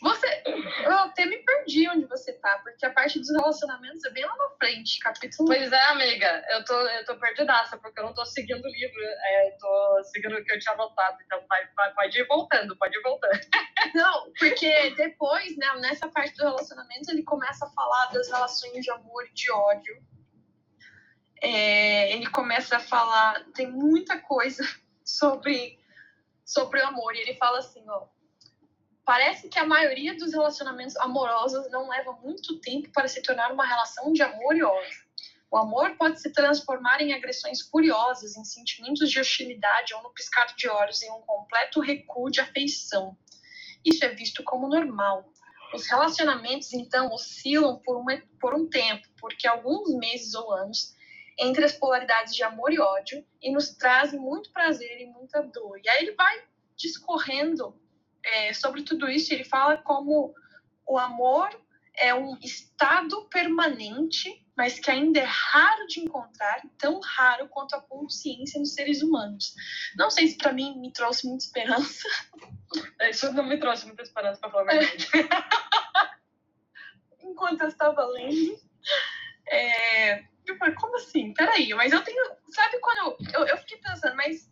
Você, eu até me perdi onde você tá, porque a parte dos relacionamentos é bem lá na frente, capítulo. Pois é, amiga, eu tô, eu tô perdidaça, porque eu não tô seguindo o livro, é, tô seguindo o que eu tinha anotado, então vai, vai, pode ir voltando, pode ir voltando. Não, porque depois, né, nessa parte dos relacionamentos, ele começa a falar das relações de amor e de ódio. É, ele começa a falar, tem muita coisa sobre, sobre o amor, e ele fala assim, ó Parece que a maioria dos relacionamentos amorosos não leva muito tempo para se tornar uma relação de amor e ódio. O amor pode se transformar em agressões furiosas, em sentimentos de hostilidade ou no piscar de olhos em um completo recuo de afeição. Isso é visto como normal. Os relacionamentos, então, oscilam por, uma, por um tempo, porque alguns meses ou anos, entre as polaridades de amor e ódio, e nos trazem muito prazer e muita dor. E aí ele vai discorrendo é, sobre tudo isso, ele fala como o amor é um estado permanente, mas que ainda é raro de encontrar, tão raro quanto a consciência nos seres humanos. Não sei se para mim me trouxe muita esperança. Isso não me trouxe muita esperança, para falar a verdade. Enquanto eu estava lendo, é... eu falei, como assim? Peraí, mas eu tenho. Sabe quando eu, eu, fiquei pensando, mas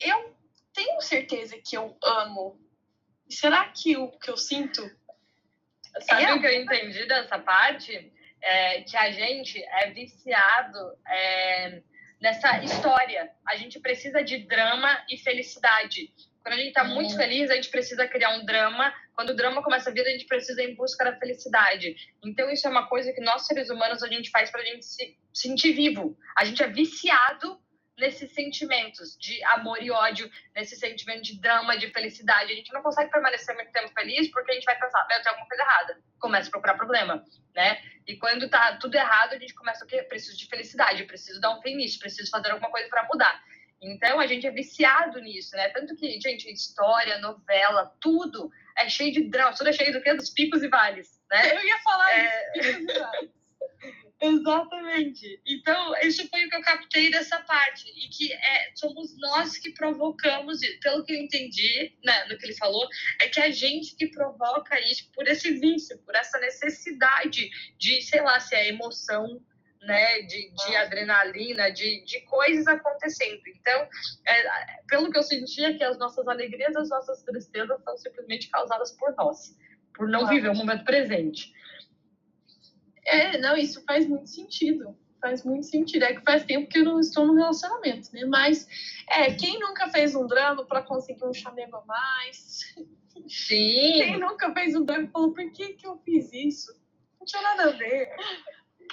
eu tenho certeza que eu amo. Será que o que eu sinto. Sabe é... o que eu entendi dessa parte? É que a gente é viciado é, nessa história. A gente precisa de drama e felicidade. Quando a gente está muito uhum. feliz, a gente precisa criar um drama. Quando o drama começa a vir, a gente precisa ir em busca da felicidade. Então, isso é uma coisa que nós, seres humanos, a gente faz para a gente se sentir vivo. A gente é viciado nesses sentimentos de amor e ódio, nesse sentimento de drama, de felicidade. A gente não consegue permanecer muito tempo feliz porque a gente vai pensar, tenho alguma coisa errada. Começa a procurar problema, né? E quando tá tudo errado, a gente começa o quê? Preciso de felicidade, preciso dar um fim nisso, preciso fazer alguma coisa para mudar. Então a gente é viciado nisso, né? Tanto que, gente, história, novela, tudo é cheio de drama, tudo é cheio do quê? Dos picos e vales, né? Eu ia falar é... isso, picos e vales. Exatamente. Então, isso foi o que eu captei dessa parte. E que é, somos nós que provocamos, pelo que eu entendi né, no que ele falou, é que é a gente que provoca isso por esse vício, por essa necessidade de, sei lá, se é emoção, né, de, de adrenalina, de, de coisas acontecendo. Então, é, pelo que eu senti, é que as nossas alegrias, as nossas tristezas são simplesmente causadas por nós, por não viver o momento presente. É, não, isso faz muito sentido. Faz muito sentido. É que faz tempo que eu não estou no relacionamento, né? Mas, é, quem nunca fez um drama para conseguir um chamego a mais? Sim. Quem nunca fez um drama e falou, por que, que eu fiz isso? Não tinha nada a ver.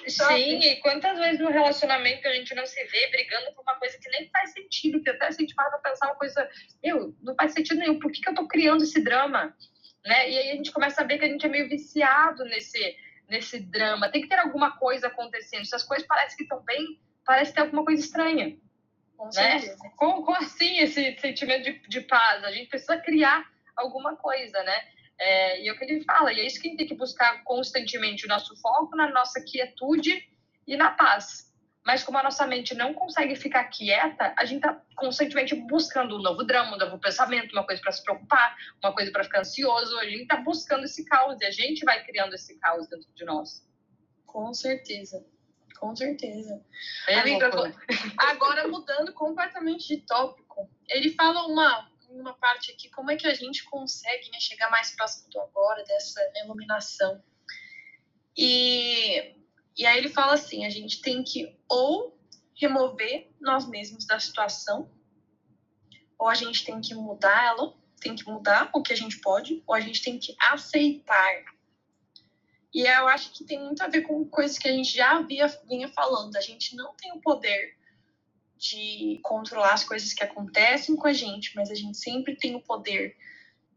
Sim, e quantas vezes no relacionamento a gente não se vê brigando por uma coisa que nem faz sentido, que até se a gente para pra pensar uma coisa, eu, não faz sentido nenhum, por que, que eu tô criando esse drama? Né? E aí a gente começa a ver que a gente é meio viciado nesse, nesse drama. Tem que ter alguma coisa acontecendo. Se as coisas parecem que estão bem, parece ter alguma coisa estranha. Com né? Como, como, assim esse sentimento de, de paz? A gente precisa criar alguma coisa, né? É, e é o que ele fala, e é isso que a gente tem que buscar constantemente, o nosso foco na nossa quietude e na paz. Mas como a nossa mente não consegue ficar quieta, a gente está constantemente buscando um novo drama, um novo pensamento, uma coisa para se preocupar, uma coisa para ficar ansioso. A gente está buscando esse caos e a gente vai criando esse caos dentro de nós. Com certeza. Com certeza. Amiga, agora, agora mudando completamente de tópico, ele fala uma, uma parte aqui, como é que a gente consegue né, chegar mais próximo do agora, dessa iluminação. E e aí ele fala assim: a gente tem que ou remover nós mesmos da situação, ou a gente tem que mudar ela, tem que mudar o que a gente pode, ou a gente tem que aceitar. E eu acho que tem muito a ver com coisas que a gente já havia, vinha falando. A gente não tem o poder de controlar as coisas que acontecem com a gente, mas a gente sempre tem o poder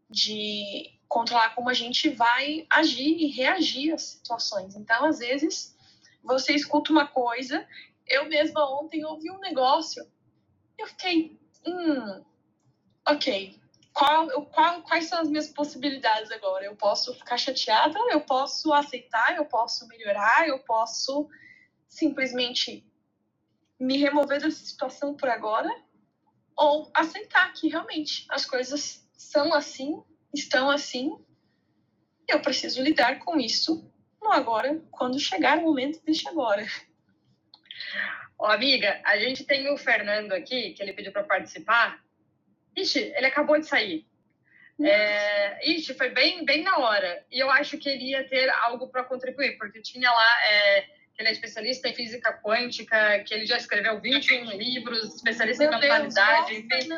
de controlar como a gente vai agir e reagir às situações. Então, às vezes, você escuta uma coisa. Eu mesma ontem ouvi um negócio. Eu fiquei, hum, ok. Qual, qual, quais são as minhas possibilidades agora? Eu posso ficar chateada, eu posso aceitar, eu posso melhorar, eu posso simplesmente me remover dessa situação por agora, ou aceitar que realmente as coisas são assim, estão assim, eu preciso lidar com isso no agora, quando chegar o momento, deixa agora. Ó, amiga, a gente tem o Fernando aqui, que ele pediu para participar. Ixi, ele acabou de sair. É, ixi, foi bem, bem na hora. E eu acho que ele ia ter algo para contribuir, porque tinha lá é, ele é especialista em física quântica, que ele já escreveu 21 livros, especialista Meu em mentalidade, enfim.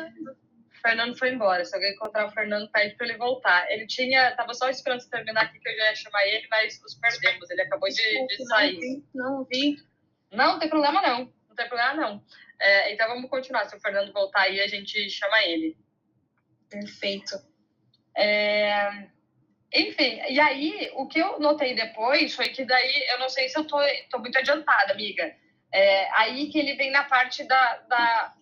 Fernando foi embora. Se alguém encontrar o Fernando, pede para ele voltar. Ele tinha. Tava só esperando você terminar aqui que eu já ia chamar ele, mas os perdemos. Ele acabou de, de sair. Não vi. Não, não tem problema não. Não tem problema não. É, então vamos continuar. Se o Fernando voltar aí, a gente chama ele. Perfeito. É... Enfim, e aí o que eu notei depois foi que daí, eu não sei se eu tô, tô muito adiantada, amiga. É, aí que ele vem na parte da, da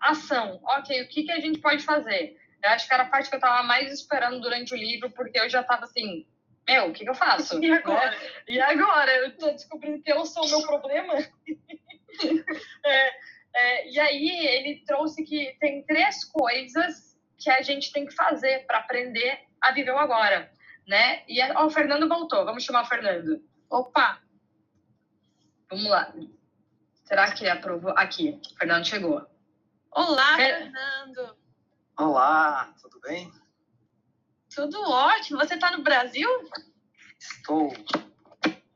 ação. Ok, o que, que a gente pode fazer? Eu acho que era a parte que eu estava mais esperando durante o livro, porque eu já estava assim, meu, o que, que eu faço? E agora? Né? E agora? Eu estou descobrindo que eu sou o meu problema? é, é, e aí ele trouxe que tem três coisas que a gente tem que fazer para aprender a viver o agora, né? E ó, o Fernando voltou, vamos chamar o Fernando. Opa! Vamos lá. Será que aprovou? Aqui, o Fernando chegou. Olá, Fernando. Olá, tudo bem? Tudo ótimo. Você está no Brasil? Estou.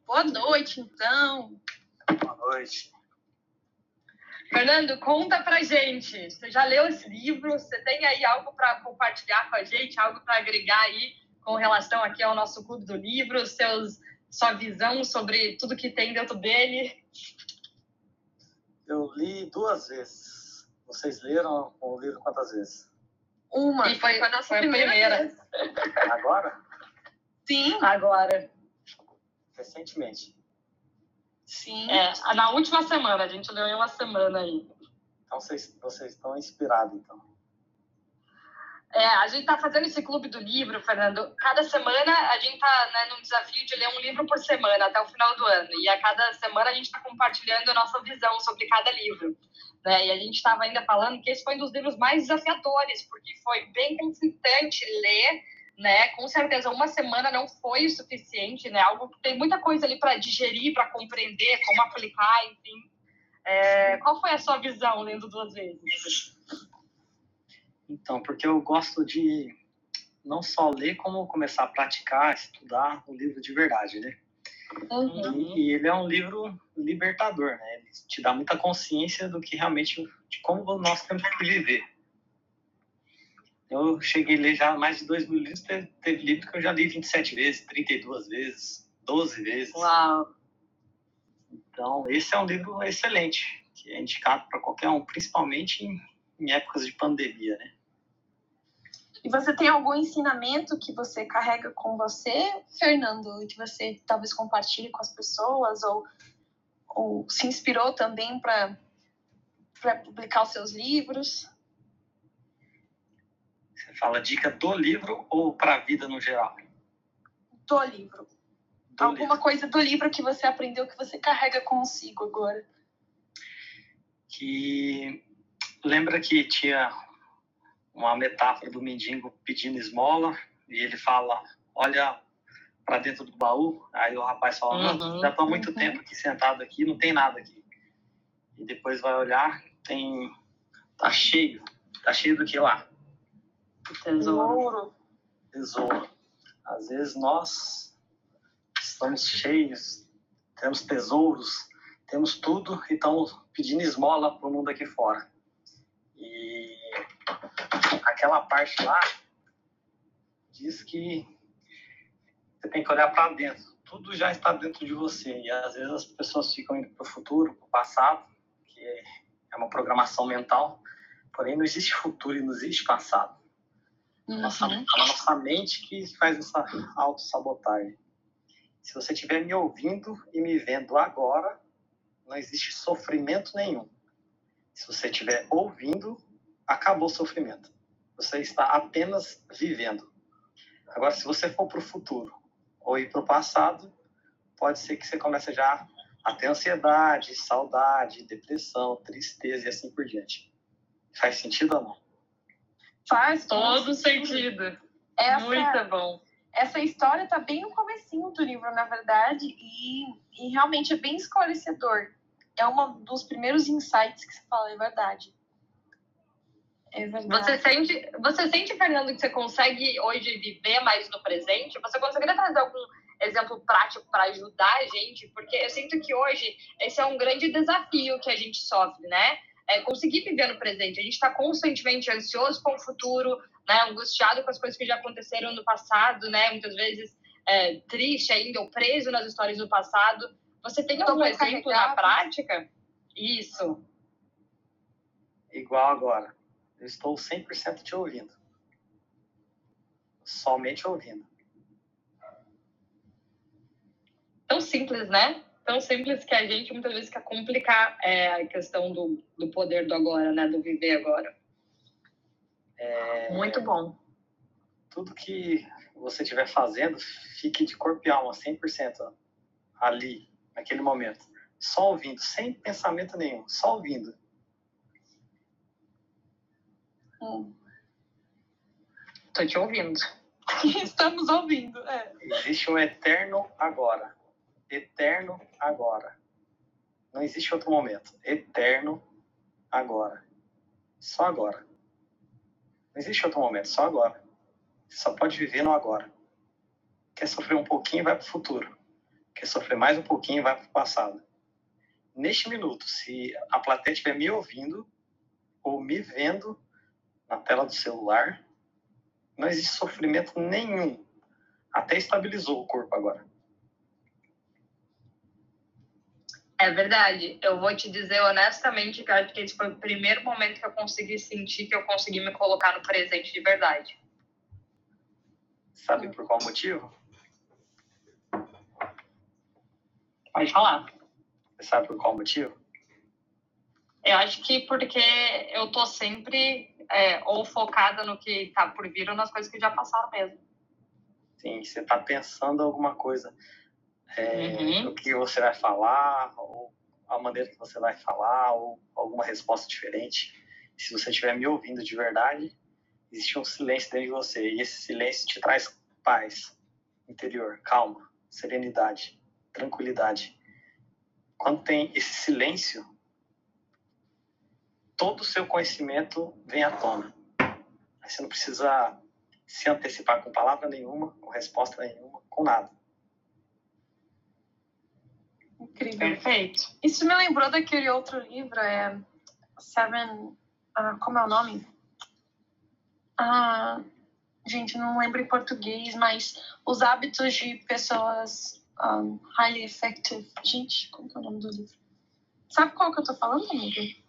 Boa noite, então. Boa noite. Fernando, conta pra gente. Você já leu esse livro? Você tem aí algo para compartilhar com a gente? Algo para agregar aí com relação aqui ao nosso clube do livro? Seus, sua visão sobre tudo que tem dentro dele? Eu li duas vezes. Vocês leram o livro quantas vezes? Uma. E foi, foi a nossa foi primeira, primeira. Agora? Sim. Agora. Recentemente. Sim. É, na última semana, a gente leu em uma semana aí. Então vocês, vocês estão inspirados, então. É, a gente está fazendo esse clube do livro, Fernando. Cada semana a gente está né, num desafio de ler um livro por semana até o final do ano. E a cada semana a gente está compartilhando a nossa visão sobre cada livro. Né? E a gente estava ainda falando que esse foi um dos livros mais desafiadores, porque foi bem conflitante ler, né? Com certeza, uma semana não foi o suficiente, né? Algo que tem muita coisa ali para digerir, para compreender, como aplicar, enfim. É, qual foi a sua visão lendo duas vezes? Então, porque eu gosto de não só ler, como começar a praticar, estudar o livro de verdade, né? Uhum. E, ele é um livro libertador, né? Ele te dá muita consciência do que realmente, de como nós temos que viver. Eu cheguei a ler já mais de 2 mil livros, teve, teve livro que eu já li 27 vezes, 32 vezes, 12 vezes. Uau! Então, esse é um livro excelente, que é indicado para qualquer um, principalmente em, em épocas de pandemia, né? E você tem algum ensinamento que você carrega com você, Fernando, e que você talvez compartilhe com as pessoas ou, ou se inspirou também para para publicar os seus livros? Você fala dica do livro ou para a vida no geral? Do livro. Do Alguma livro. coisa do livro que você aprendeu que você carrega consigo agora? Que lembra que tinha uma metáfora do mendigo pedindo esmola e ele fala, olha para dentro do baú, aí o rapaz fala, uhum, já estou há muito uhum. tempo aqui sentado aqui, não tem nada aqui. E depois vai olhar, tem tá cheio, tá cheio do que lá? Tesouro. Tesouro. Às vezes nós estamos cheios, temos tesouros, temos tudo e estamos pedindo esmola para o mundo aqui fora. E aquela parte lá diz que você tem que olhar para dentro. Tudo já está dentro de você. E às vezes as pessoas ficam indo para o futuro, para o passado, que é uma programação mental. Porém, não existe futuro e não existe passado. Uhum. Nossa, a nossa mente que faz essa autossabotagem. Se você estiver me ouvindo e me vendo agora, não existe sofrimento nenhum. Se você estiver ouvindo, acabou o sofrimento. Você está apenas vivendo. Agora, se você for para o futuro ou ir para o passado, pode ser que você comece já a ter ansiedade, saudade, depressão, tristeza e assim por diante. Faz sentido ou não? Faz todo sentido. Essa, Muito bom. Essa história está bem no comecinho do livro, na verdade, e, e realmente é bem esclarecedor. É um dos primeiros insights que você fala, é verdade. É você sente, você sente, Fernando, que você consegue hoje viver mais no presente? Você conseguiria trazer algum exemplo prático para ajudar a gente? Porque eu sinto que hoje esse é um grande desafio que a gente sofre, né? É conseguir viver no presente. A gente está constantemente ansioso com o futuro, né? Angustiado com as coisas que já aconteceram no passado, né? Muitas vezes é, triste ainda ou preso nas histórias do passado. Você tem algum exemplo na prática? Isso. Igual agora eu estou 100% te ouvindo. Somente ouvindo. Tão simples, né? Tão simples que a gente muitas vezes quer complicar é, a questão do, do poder do agora, né? Do viver agora. É... Muito bom. Tudo que você estiver fazendo, fique de corpo e alma, 100% ali, naquele momento. Só ouvindo, sem pensamento nenhum, só ouvindo. Estou te ouvindo. Estamos ouvindo. É. Existe um eterno agora. Eterno agora. Não existe outro momento. Eterno agora. Só agora. Não existe outro momento, só agora. Você só pode viver no agora. Quer sofrer um pouquinho, vai para o futuro. Quer sofrer mais um pouquinho, vai para o passado. Neste minuto, se a plateia estiver me ouvindo ou me vendo, na tela do celular, não existe sofrimento nenhum. Até estabilizou o corpo agora. É verdade. Eu vou te dizer honestamente que eu acho que esse foi o primeiro momento que eu consegui sentir que eu consegui me colocar no presente de verdade. Sabe por qual motivo? Pode falar. Você sabe por qual motivo? Eu acho que porque eu tô sempre é, ou focada no que está por vir ou nas coisas que já passaram mesmo. Sim, você está pensando alguma coisa. É, uhum. O que você vai falar, ou a maneira que você vai falar, ou alguma resposta diferente. Se você estiver me ouvindo de verdade, existe um silêncio dentro de você. E esse silêncio te traz paz interior, calma, serenidade, tranquilidade. Quando tem esse silêncio, todo o seu conhecimento vem à tona. Você não precisa se antecipar com palavra nenhuma, com resposta nenhuma, com nada. Incrível. Perfeito. Isso me lembrou daquele outro livro, é Seven. Uh, como é o nome? Ah, gente, não lembro em português, mas os hábitos de pessoas um, highly effective. Gente, como é o nome do livro? Sabe qual que eu tô falando, amiga?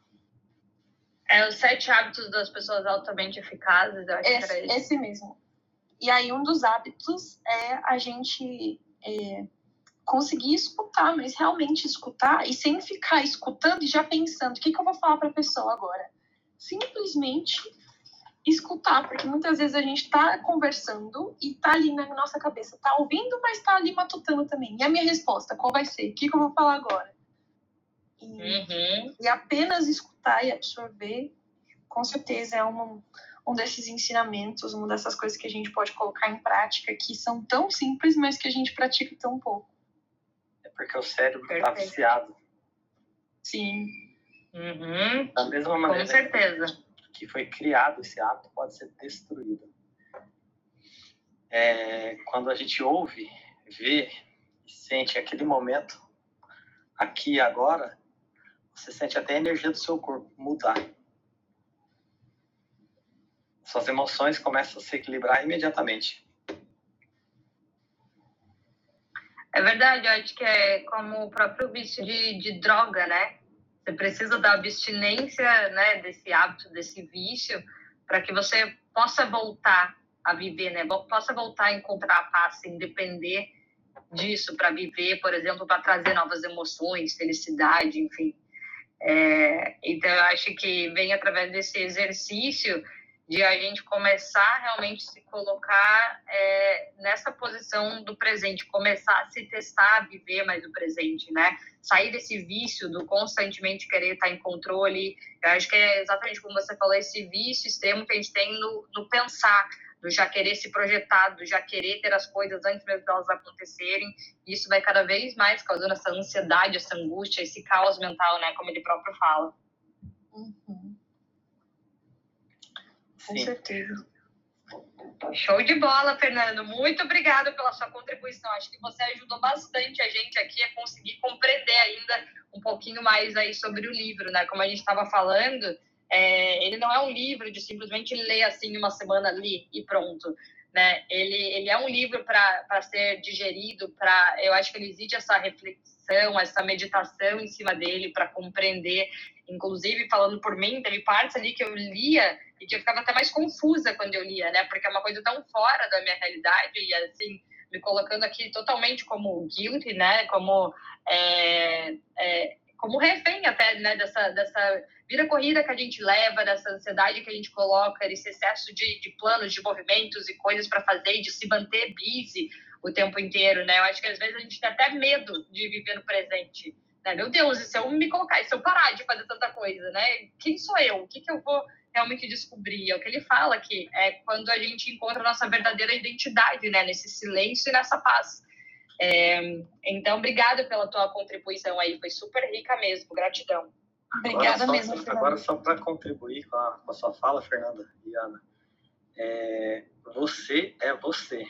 É os sete hábitos das pessoas altamente eficazes, eu acho esse, que era esse. Esse mesmo. E aí um dos hábitos é a gente é, conseguir escutar, mas realmente escutar e sem ficar escutando e já pensando o que, que eu vou falar para a pessoa agora. Simplesmente escutar, porque muitas vezes a gente está conversando e está ali na nossa cabeça, está ouvindo, mas está ali matutando também. E a minha resposta, qual vai ser? O que, que eu vou falar agora? E, uhum. e apenas escutar e absorver, com certeza é um, um desses ensinamentos, uma dessas coisas que a gente pode colocar em prática, que são tão simples, mas que a gente pratica tão pouco. É porque o cérebro está viciado. Sim. Uhum. Da mesma maneira. Com certeza que foi criado esse hábito pode ser destruído. É, quando a gente ouve, vê e sente aquele momento, aqui e agora, você sente até a energia do seu corpo mudar. Suas emoções começam a se equilibrar imediatamente. É verdade, eu acho que é como o próprio vício de, de droga, né? Você precisa da abstinência né, desse hábito, desse vício, para que você possa voltar a viver, né? Possa voltar a encontrar a paz sem depender disso para viver, por exemplo, para trazer novas emoções, felicidade, enfim. É, então, eu acho que vem através desse exercício de a gente começar realmente se colocar é, nessa posição do presente, começar a se testar, a viver mais o presente, né? Sair desse vício do constantemente querer estar em controle. Eu acho que é exatamente como você falou, esse vício extremo que a gente tem no, no pensar, do já querer se projetar, do já querer ter as coisas antes mesmo delas acontecerem. Isso vai cada vez mais causando essa ansiedade, essa angústia, esse caos mental, né? Como ele próprio fala. Uhum. Com certeza. Show de bola, Fernando. Muito obrigada pela sua contribuição. Acho que você ajudou bastante a gente aqui a conseguir compreender ainda um pouquinho mais aí sobre o livro, né? Como a gente estava falando, é, ele não é um livro de simplesmente ler assim uma semana ali e pronto. Né? Ele, ele é um livro para ser digerido, para eu acho que ele exige essa reflexão, essa meditação em cima dele para compreender. Inclusive, falando por mim, teve partes ali que eu lia e que eu ficava até mais confusa quando eu lia, né? Porque é uma coisa tão fora da minha realidade e assim me colocando aqui totalmente como guilty, né? Como é, é, como refém até né? dessa dessa vida corrida que a gente leva, dessa ansiedade que a gente coloca, desse excesso de, de planos, de movimentos e coisas para fazer, de se manter busy o tempo inteiro, né? Eu acho que às vezes a gente tem até medo de viver no presente. Né? Meu Deus, e se eu me colocar, e se eu parar de fazer tanta coisa, né? Quem sou eu? O que, que eu vou realmente descobrir. É o que ele fala aqui, é quando a gente encontra a nossa verdadeira identidade, né? Nesse silêncio e nessa paz. É, então, obrigada pela tua contribuição aí, foi super rica mesmo, gratidão. Obrigada agora, mesmo. Só, agora, só para contribuir com a, com a, sua fala, Fernanda e Ana, é, você é você.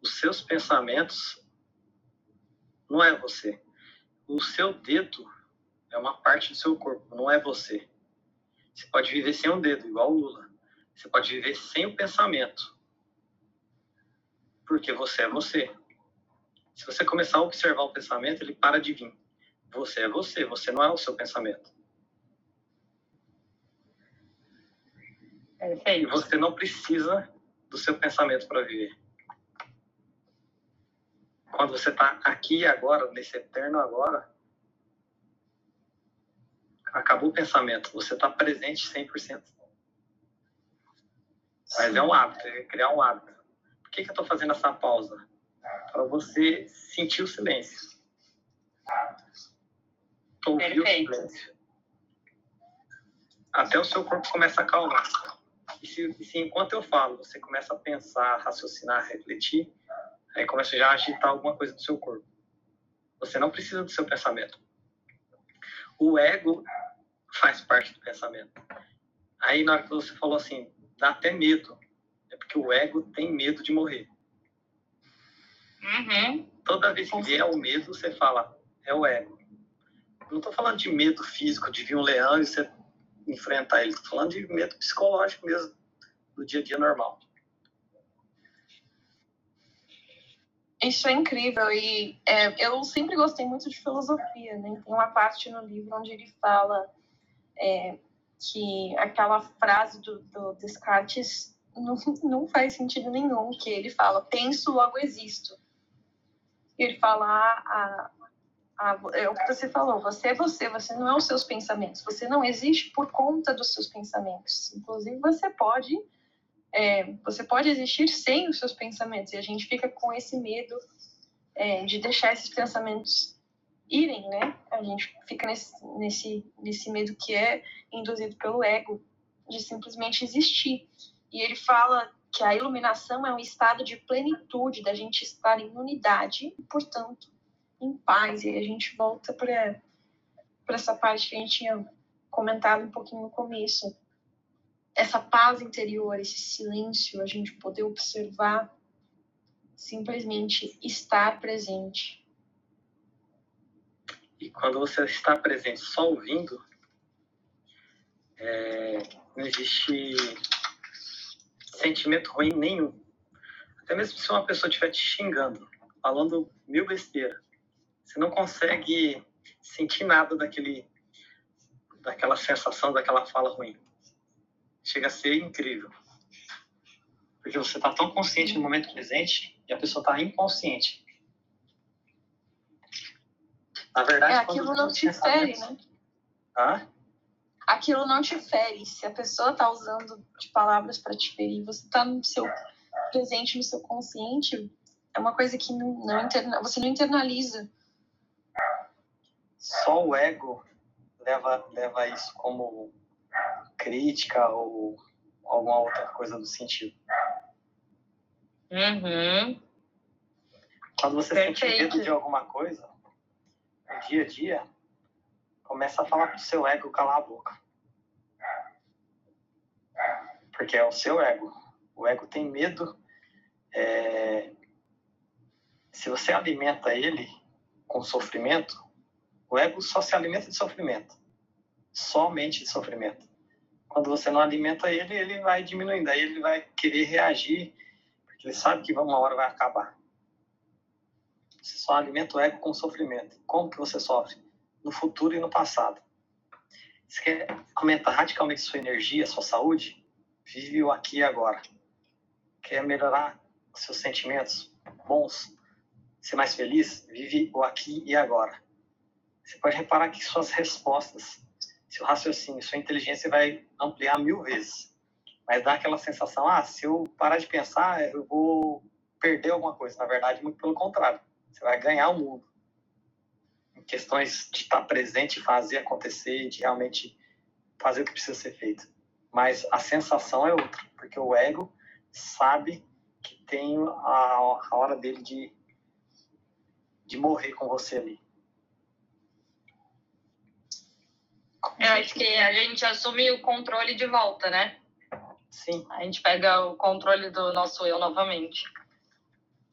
Os seus pensamentos não é você. O seu dedo é uma parte do seu corpo, não é você. Você pode viver sem um dedo, igual o Lula. Você pode viver sem o pensamento. Porque você é você. Se você começar a observar o pensamento, ele para de vir. Você é você, você não é o seu pensamento. É, e você não precisa do seu pensamento para viver. Quando você está aqui agora, nesse eterno agora, acabou o pensamento, você está presente 100%. Mas é um hábito, é criar um hábito. Por que, que eu estou fazendo essa pausa? Para você sentir o silêncio. Ouvir o silêncio. Até o seu corpo começa a acalmar. E se, se enquanto eu falo, você começa a pensar, raciocinar, refletir, aí começa já a agitar alguma coisa do seu corpo. Você não precisa do seu pensamento. O ego faz parte do pensamento. Aí, na hora que você falou assim, dá até medo. É porque o ego tem medo de morrer. Uhum. Toda vez que vier o medo, você fala, é o ego. Não estou falando de medo físico, de vir um leão e você enfrentar ele. Estou falando de medo psicológico mesmo, do dia a dia normal. Isso é incrível e é, eu sempre gostei muito de filosofia, né? Tem uma parte no livro onde ele fala é, que aquela frase do, do Descartes não, não faz sentido nenhum, que ele fala, penso, logo existo. Ele fala a, a, é o que você falou, você é você, você não é os seus pensamentos, você não existe por conta dos seus pensamentos. Inclusive, você pode é, você pode existir sem os seus pensamentos e a gente fica com esse medo é, de deixar esses pensamentos irem, né? A gente fica nesse, nesse, nesse medo que é induzido pelo ego de simplesmente existir. E ele fala que a iluminação é um estado de plenitude, da gente estar em unidade e, portanto, em paz. E a gente volta para essa parte que a gente tinha comentado um pouquinho no começo, essa paz interior, esse silêncio, a gente poder observar, simplesmente estar presente. E quando você está presente só ouvindo, é, não existe sentimento ruim nenhum. Até mesmo se uma pessoa estiver te xingando, falando mil besteiras, você não consegue sentir nada daquele, daquela sensação, daquela fala ruim chega a ser incrível. Porque você está tão consciente no momento presente e a pessoa está inconsciente. Na verdade, é, aquilo não te fere, né? Hã? Aquilo não te fere. Se a pessoa está usando de palavras para te ferir, você está no seu presente, no seu consciente, é uma coisa que não, não interna, você não internaliza. Só o ego leva, leva isso como crítica ou alguma outra coisa do sentido. Uhum. Quando você Perfeito. sente medo de alguma coisa, no dia a dia, começa a falar pro seu ego calar a boca. Porque é o seu ego. O ego tem medo. É... Se você alimenta ele com sofrimento, o ego só se alimenta de sofrimento. Somente de sofrimento quando você não alimenta ele, ele vai diminuindo. Aí ele vai querer reagir, porque ele sabe que uma hora vai acabar. Você só alimenta o ego com sofrimento. Como que você sofre? No futuro e no passado. Você quer aumentar radicalmente sua energia, sua saúde? Vive o aqui e agora. Quer melhorar seus sentimentos bons? Ser mais feliz? Vive o aqui e agora. Você pode reparar que suas respostas seu raciocínio, sua inteligência vai ampliar mil vezes. Mas dá aquela sensação, ah, se eu parar de pensar, eu vou perder alguma coisa. Na verdade, muito pelo contrário. Você vai ganhar o mundo. Em questões de estar presente, fazer acontecer, de realmente fazer o que precisa ser feito. Mas a sensação é outra, porque o ego sabe que tem a, a hora dele de, de morrer com você ali. Eu acho que a gente assume o controle de volta, né? Sim. A gente pega o controle do nosso eu novamente.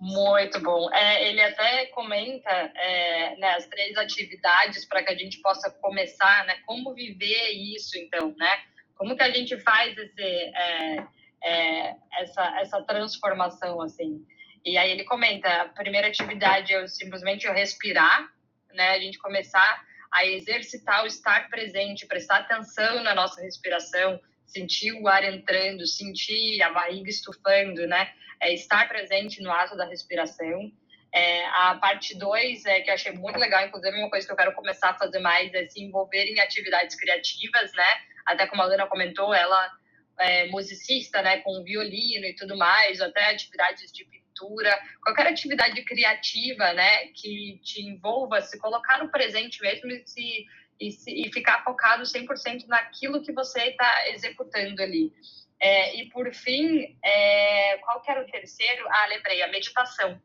Muito bom. É, ele até comenta é, né, as três atividades para que a gente possa começar, né? Como viver isso, então, né? Como que a gente faz esse, é, é essa, essa transformação, assim? E aí ele comenta, a primeira atividade é simplesmente respirar, né? A gente começar a exercitar o estar presente, prestar atenção na nossa respiração, sentir o ar entrando, sentir a barriga estufando, né? É estar presente no ato da respiração. É, a parte 2, é, que eu achei muito legal, inclusive uma coisa que eu quero começar a fazer mais é se envolver em atividades criativas, né? Até como a Luna comentou, ela é musicista, né, com violino e tudo mais, até atividades de pintura, qualquer atividade criativa, né, que te envolva, se colocar no presente mesmo e, se, e, se, e ficar focado 100% naquilo que você está executando ali. É, e por fim, é, qual que era o terceiro? Ah, lembrei, a meditação,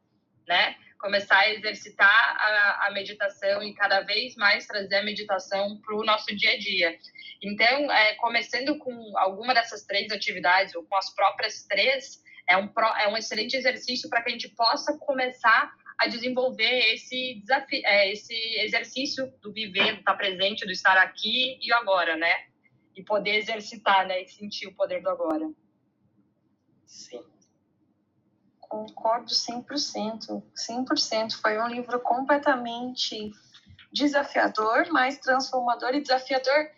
né? Começar a exercitar a, a meditação e cada vez mais trazer a meditação para o nosso dia a dia. Então, é, começando com alguma dessas três atividades, ou com as próprias três, é um, é um excelente exercício para que a gente possa começar a desenvolver esse desafio, é, esse exercício do viver, do estar presente, do estar aqui e agora, né? E poder exercitar, né? E sentir o poder do agora. Sim. Concordo 100%. 100%. Foi um livro completamente desafiador, mas transformador e desafiador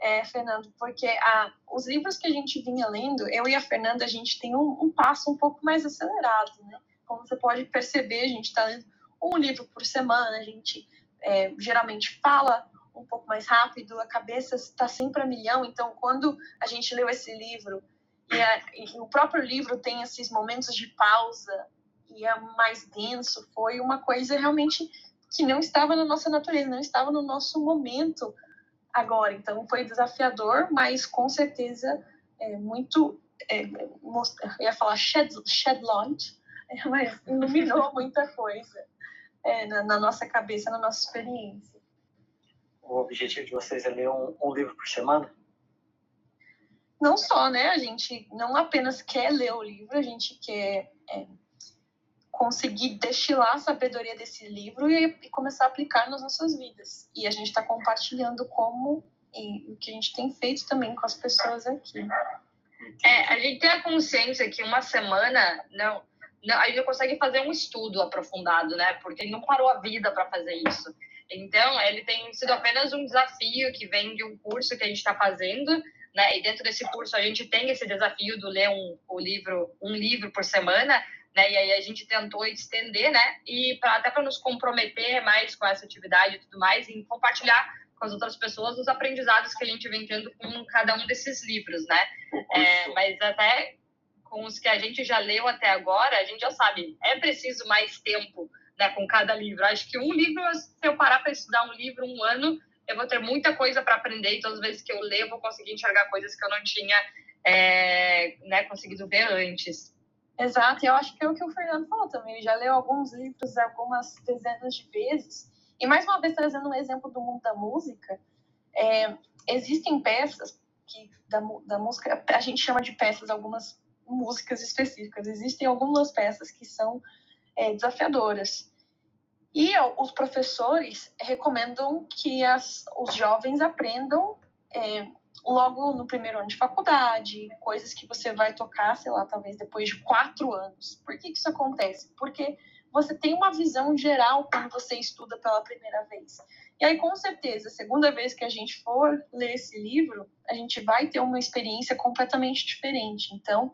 é, Fernando, porque a, os livros que a gente vinha lendo, eu e a Fernanda, a gente tem um, um passo um pouco mais acelerado, né? Como você pode perceber, a gente está lendo um livro por semana, a gente é, geralmente fala um pouco mais rápido, a cabeça está sempre a milhão. Então, quando a gente leu esse livro e, a, e, o próprio livro tem esses momentos de pausa e é mais denso, foi uma coisa realmente que não estava na nossa natureza, não estava no nosso momento agora. Então, foi desafiador, mas com certeza é muito. É, eu ia falar shed, shed mas iluminou muita coisa é, na, na nossa cabeça, na nossa experiência o objetivo de vocês é ler um, um livro por semana? Não só, né? A gente não apenas quer ler o livro, a gente quer é, conseguir destilar a sabedoria desse livro e, e, começar a aplicar nas nossas vidas. E a gente está compartilhando como e o que a gente tem feito também com as pessoas aqui. É, a gente tem a consciência que uma semana não, não a gente não consegue fazer um estudo aprofundado, né? Porque não parou a vida para fazer isso. Então, ele tem sido apenas um desafio que vem de um curso que a gente está fazendo, né? E dentro desse curso a gente tem esse desafio de ler um, o livro, um livro por semana, né? E aí a gente tentou estender, né? E pra, até para nos comprometer mais com essa atividade e tudo mais, e compartilhar com as outras pessoas os aprendizados que a gente vem tendo com cada um desses livros, né? É, mas até com os que a gente já leu até agora, a gente já sabe, é preciso mais tempo né, com cada livro. Acho que um livro, se eu parar para estudar um livro um ano, eu vou ter muita coisa para aprender e todas as vezes que eu ler, eu vou conseguir enxergar coisas que eu não tinha é, né, conseguido ver antes. Exato, e eu acho que é o que o Fernando falou também. Ele já leu alguns livros algumas dezenas de vezes. E mais uma vez, trazendo um exemplo do mundo da música, é, existem peças que da, da música, a gente chama de peças, algumas músicas específicas. Existem algumas peças que são é, desafiadoras. E os professores recomendam que as, os jovens aprendam é, logo no primeiro ano de faculdade, coisas que você vai tocar, sei lá, talvez depois de quatro anos. Por que, que isso acontece? Porque você tem uma visão geral quando você estuda pela primeira vez. E aí, com certeza, a segunda vez que a gente for ler esse livro, a gente vai ter uma experiência completamente diferente. Então,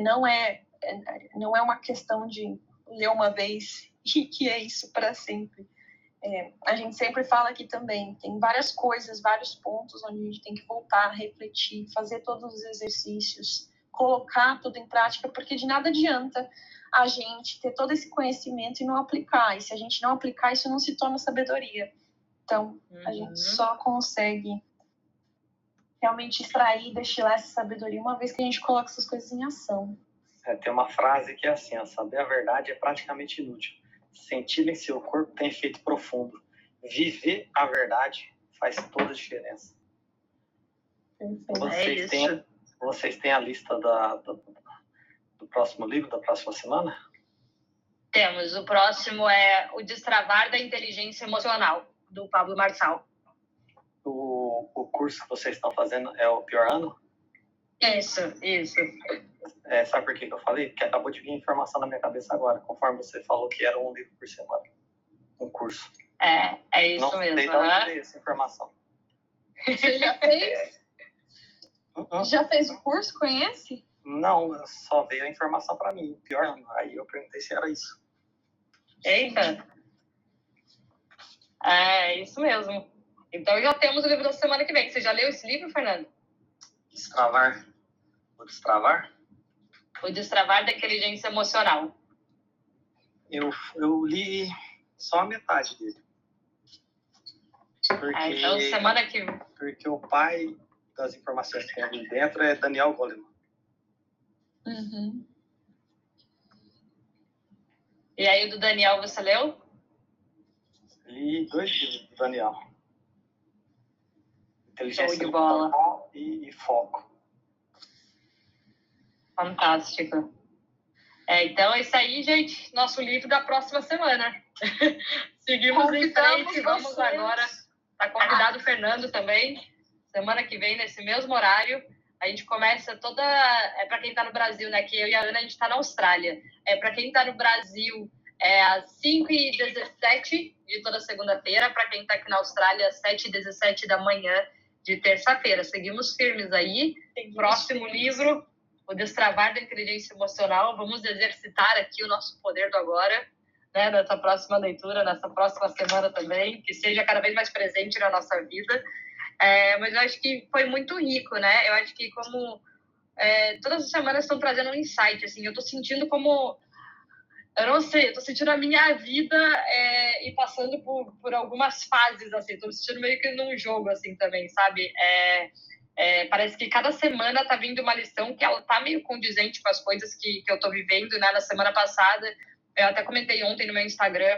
não é, é não é uma questão de ler uma vez e que é isso para sempre. É, a gente sempre fala aqui também, tem várias coisas, vários pontos onde a gente tem que voltar, refletir, fazer todos os exercícios, colocar tudo em prática, porque de nada adianta a gente ter todo esse conhecimento e não aplicar. E se a gente não aplicar, isso não se torna sabedoria. Então, a gente uhum. só consegue realmente extrair e destilar essa sabedoria uma vez que a gente coloca essas coisas em ação. É, tem uma frase que é assim: saber a verdade é praticamente inútil. Sentir em seu corpo tem efeito profundo. Viver a verdade faz toda a diferença. Vocês, é têm, vocês têm a lista da, do, do próximo livro, da próxima semana? Temos. O próximo é O Destravar da Inteligência Emocional, do Pablo Marçal. O, curso que vocês estão fazendo é o pior ano? Isso, isso. É, sabe por que, eu falei? Porque acabou de vir informação na minha cabeça agora, conforme você falou que era um livro por semana. Um curso. É, é isso Não mesmo. Não sei de onde essa informação. Você já fez? Uhum. Já fez o curso? Conhece? Não, só veio a informação para mim. Pior, aí eu perguntei se era isso. Eita! É, isso mesmo. Então já temos o livro da semana que vem. Você já leu esse livro, Fernando? Destravar. O destravar? O destravar da inteligência emocional. Eu, eu li só a metade dele. Porque, ah, então semana que Porque o pai das informações que tem ali dentro é Daniel Goleman. Uhum. E aí o do Daniel você leu? Li dois livros do Daniel. Inteligência Show de bola. E, e foco. Fantástico. É, então, esse aí, gente, nosso livro da próxima semana. Seguimos em frente, vamos vocês. agora. Está convidado o Fernando também. Semana que vem, nesse mesmo horário. A gente começa toda. É para quem está no Brasil, né? Que eu e a Ana, a gente está na Austrália. É para quem está no Brasil, é às 5h17 de toda segunda-feira. Para quem está aqui na Austrália, às 7h17 da manhã de terça-feira. Seguimos firmes aí. Seguimos Próximo firmes. livro o destravar da inteligência emocional. Vamos exercitar aqui o nosso poder do agora. né, nessa próxima leitura, nessa próxima semana também, que seja cada vez mais presente na nossa vida. É, mas eu acho que foi muito rico, né? Eu acho que como é, todas as semanas estão trazendo um insight, assim, eu estou sentindo como eu não sei, eu tô sentindo a minha vida é, e passando por, por algumas fases, assim, tô me sentindo meio que num jogo, assim, também, sabe? É, é, parece que cada semana tá vindo uma lição que ela tá meio condizente com as coisas que, que eu tô vivendo, né? Na semana passada, eu até comentei ontem no meu Instagram,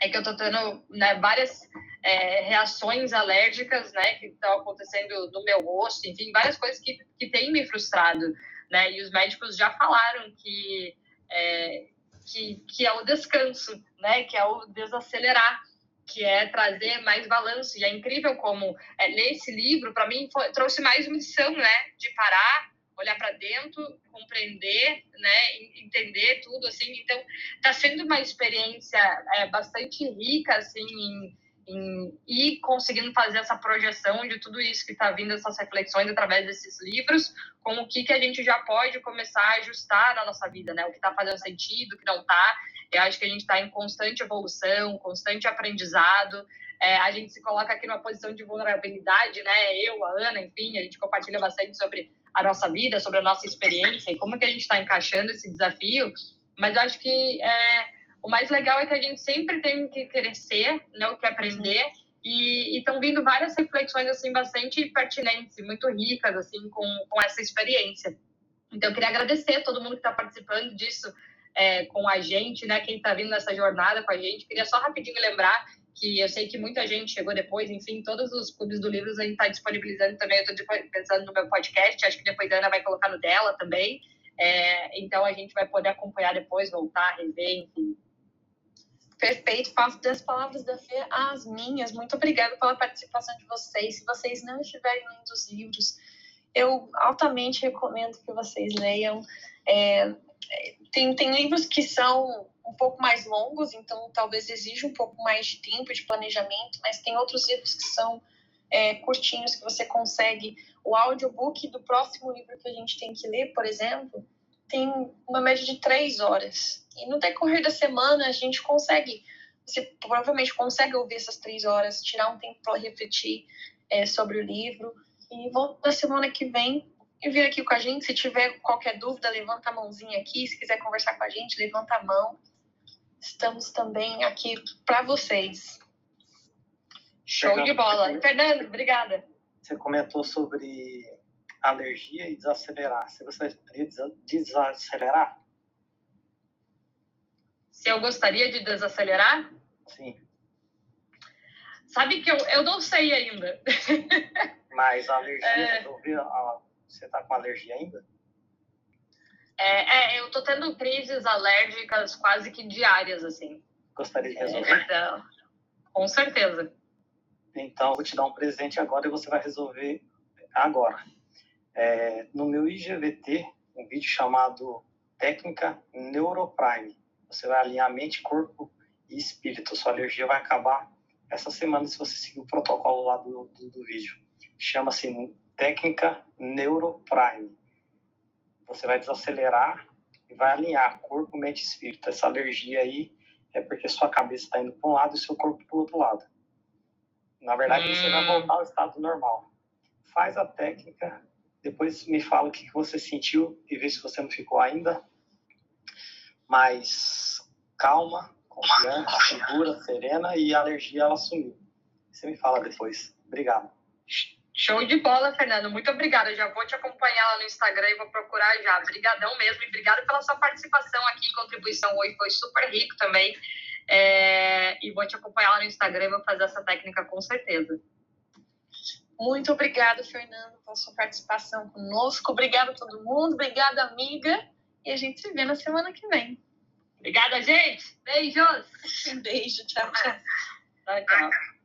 é que eu tô tendo né, várias é, reações alérgicas, né, que estão acontecendo no meu rosto, enfim, várias coisas que, que têm me frustrado, né? E os médicos já falaram que é, que, que é o descanso, né? Que é o desacelerar, que é trazer mais balanço. E é incrível como é, ler esse livro, para mim, foi, trouxe mais lição, né? De parar, olhar para dentro, compreender, né? Entender tudo, assim. Então, está sendo uma experiência é, bastante rica, assim, em em ir conseguindo fazer essa projeção de tudo isso que está vindo, essas reflexões através desses livros, com o que, que a gente já pode começar a ajustar na nossa vida, né? O que está fazendo sentido, o que não está. Eu acho que a gente está em constante evolução, constante aprendizado. É, a gente se coloca aqui numa posição de vulnerabilidade, né? Eu, a Ana, enfim, a gente compartilha bastante sobre a nossa vida, sobre a nossa experiência e como que a gente está encaixando esse desafio. Mas eu acho que é, o mais legal é que a gente sempre tem que crescer, né, o que aprender, e estão vindo várias reflexões assim bastante pertinentes, muito ricas assim com, com essa experiência. Então eu queria agradecer a todo mundo que está participando disso é, com a gente, né, quem está vindo nessa jornada com a gente. Queria só rapidinho lembrar que eu sei que muita gente chegou depois, enfim, todos os clubes do livro a gente está disponibilizando também. Eu estou pensando no meu podcast, acho que depois a Ana vai colocar no dela também. É, então a gente vai poder acompanhar depois, voltar, rever, enfim, Perfeito, faço das palavras da Fê as minhas. Muito obrigada pela participação de vocês. Se vocês não estiverem lendo os livros, eu altamente recomendo que vocês leiam. É, tem, tem livros que são um pouco mais longos, então talvez exija um pouco mais de tempo de planejamento, mas tem outros livros que são é, curtinhos que você consegue. O audiobook do próximo livro que a gente tem que ler, por exemplo, tem uma média de três horas. E no decorrer da semana a gente consegue, você provavelmente consegue ouvir essas três horas, tirar um tempo para refletir é, sobre o livro. E volta na semana que vem e vir aqui com a gente. Se tiver qualquer dúvida, levanta a mãozinha aqui. Se quiser conversar com a gente, levanta a mão. Estamos também aqui para vocês. Show de bola. Fernando, obrigada. Você comentou sobre alergia e desacelerar. Você gostaria de desacelerar? Se eu gostaria de desacelerar? Sim. Sabe que eu, eu não sei ainda. Mas a alergia, é... você está com alergia ainda? É, é, eu tô tendo crises alérgicas quase que diárias, assim. Gostaria de resolver? É, então, com certeza. Então, eu vou te dar um presente agora e você vai resolver agora é, no meu IGVT, um vídeo chamado Técnica Neuroprime. Você vai alinhar mente, corpo e espírito. Sua alergia vai acabar essa semana se você seguir o protocolo lá do, do, do vídeo. Chama-se Técnica Neuroprime. Você vai desacelerar e vai alinhar corpo, mente e espírito. Essa alergia aí é porque sua cabeça está indo para um lado e seu corpo para o outro lado. Na verdade, hum. você vai hum. voltar ao estado normal. Faz a técnica depois me fala o que você sentiu e vê se você não ficou ainda mais calma, confiante, segura, serena e a alergia ela sumiu. Você me fala depois. Obrigado. Show de bola, Fernando. Muito obrigada. Já vou te acompanhar lá no Instagram e vou procurar já. Obrigadão mesmo. E obrigado pela sua participação aqui, contribuição hoje. Foi super rico também. É... E vou te acompanhar lá no Instagram e vou fazer essa técnica com certeza. Muito obrigada, Fernando, pela sua participação conosco. Obrigada a todo mundo. Obrigada, amiga. E a gente se vê na semana que vem. Obrigada, gente. Beijos. Um beijo. Tchau, tchau. Tchau, tchau.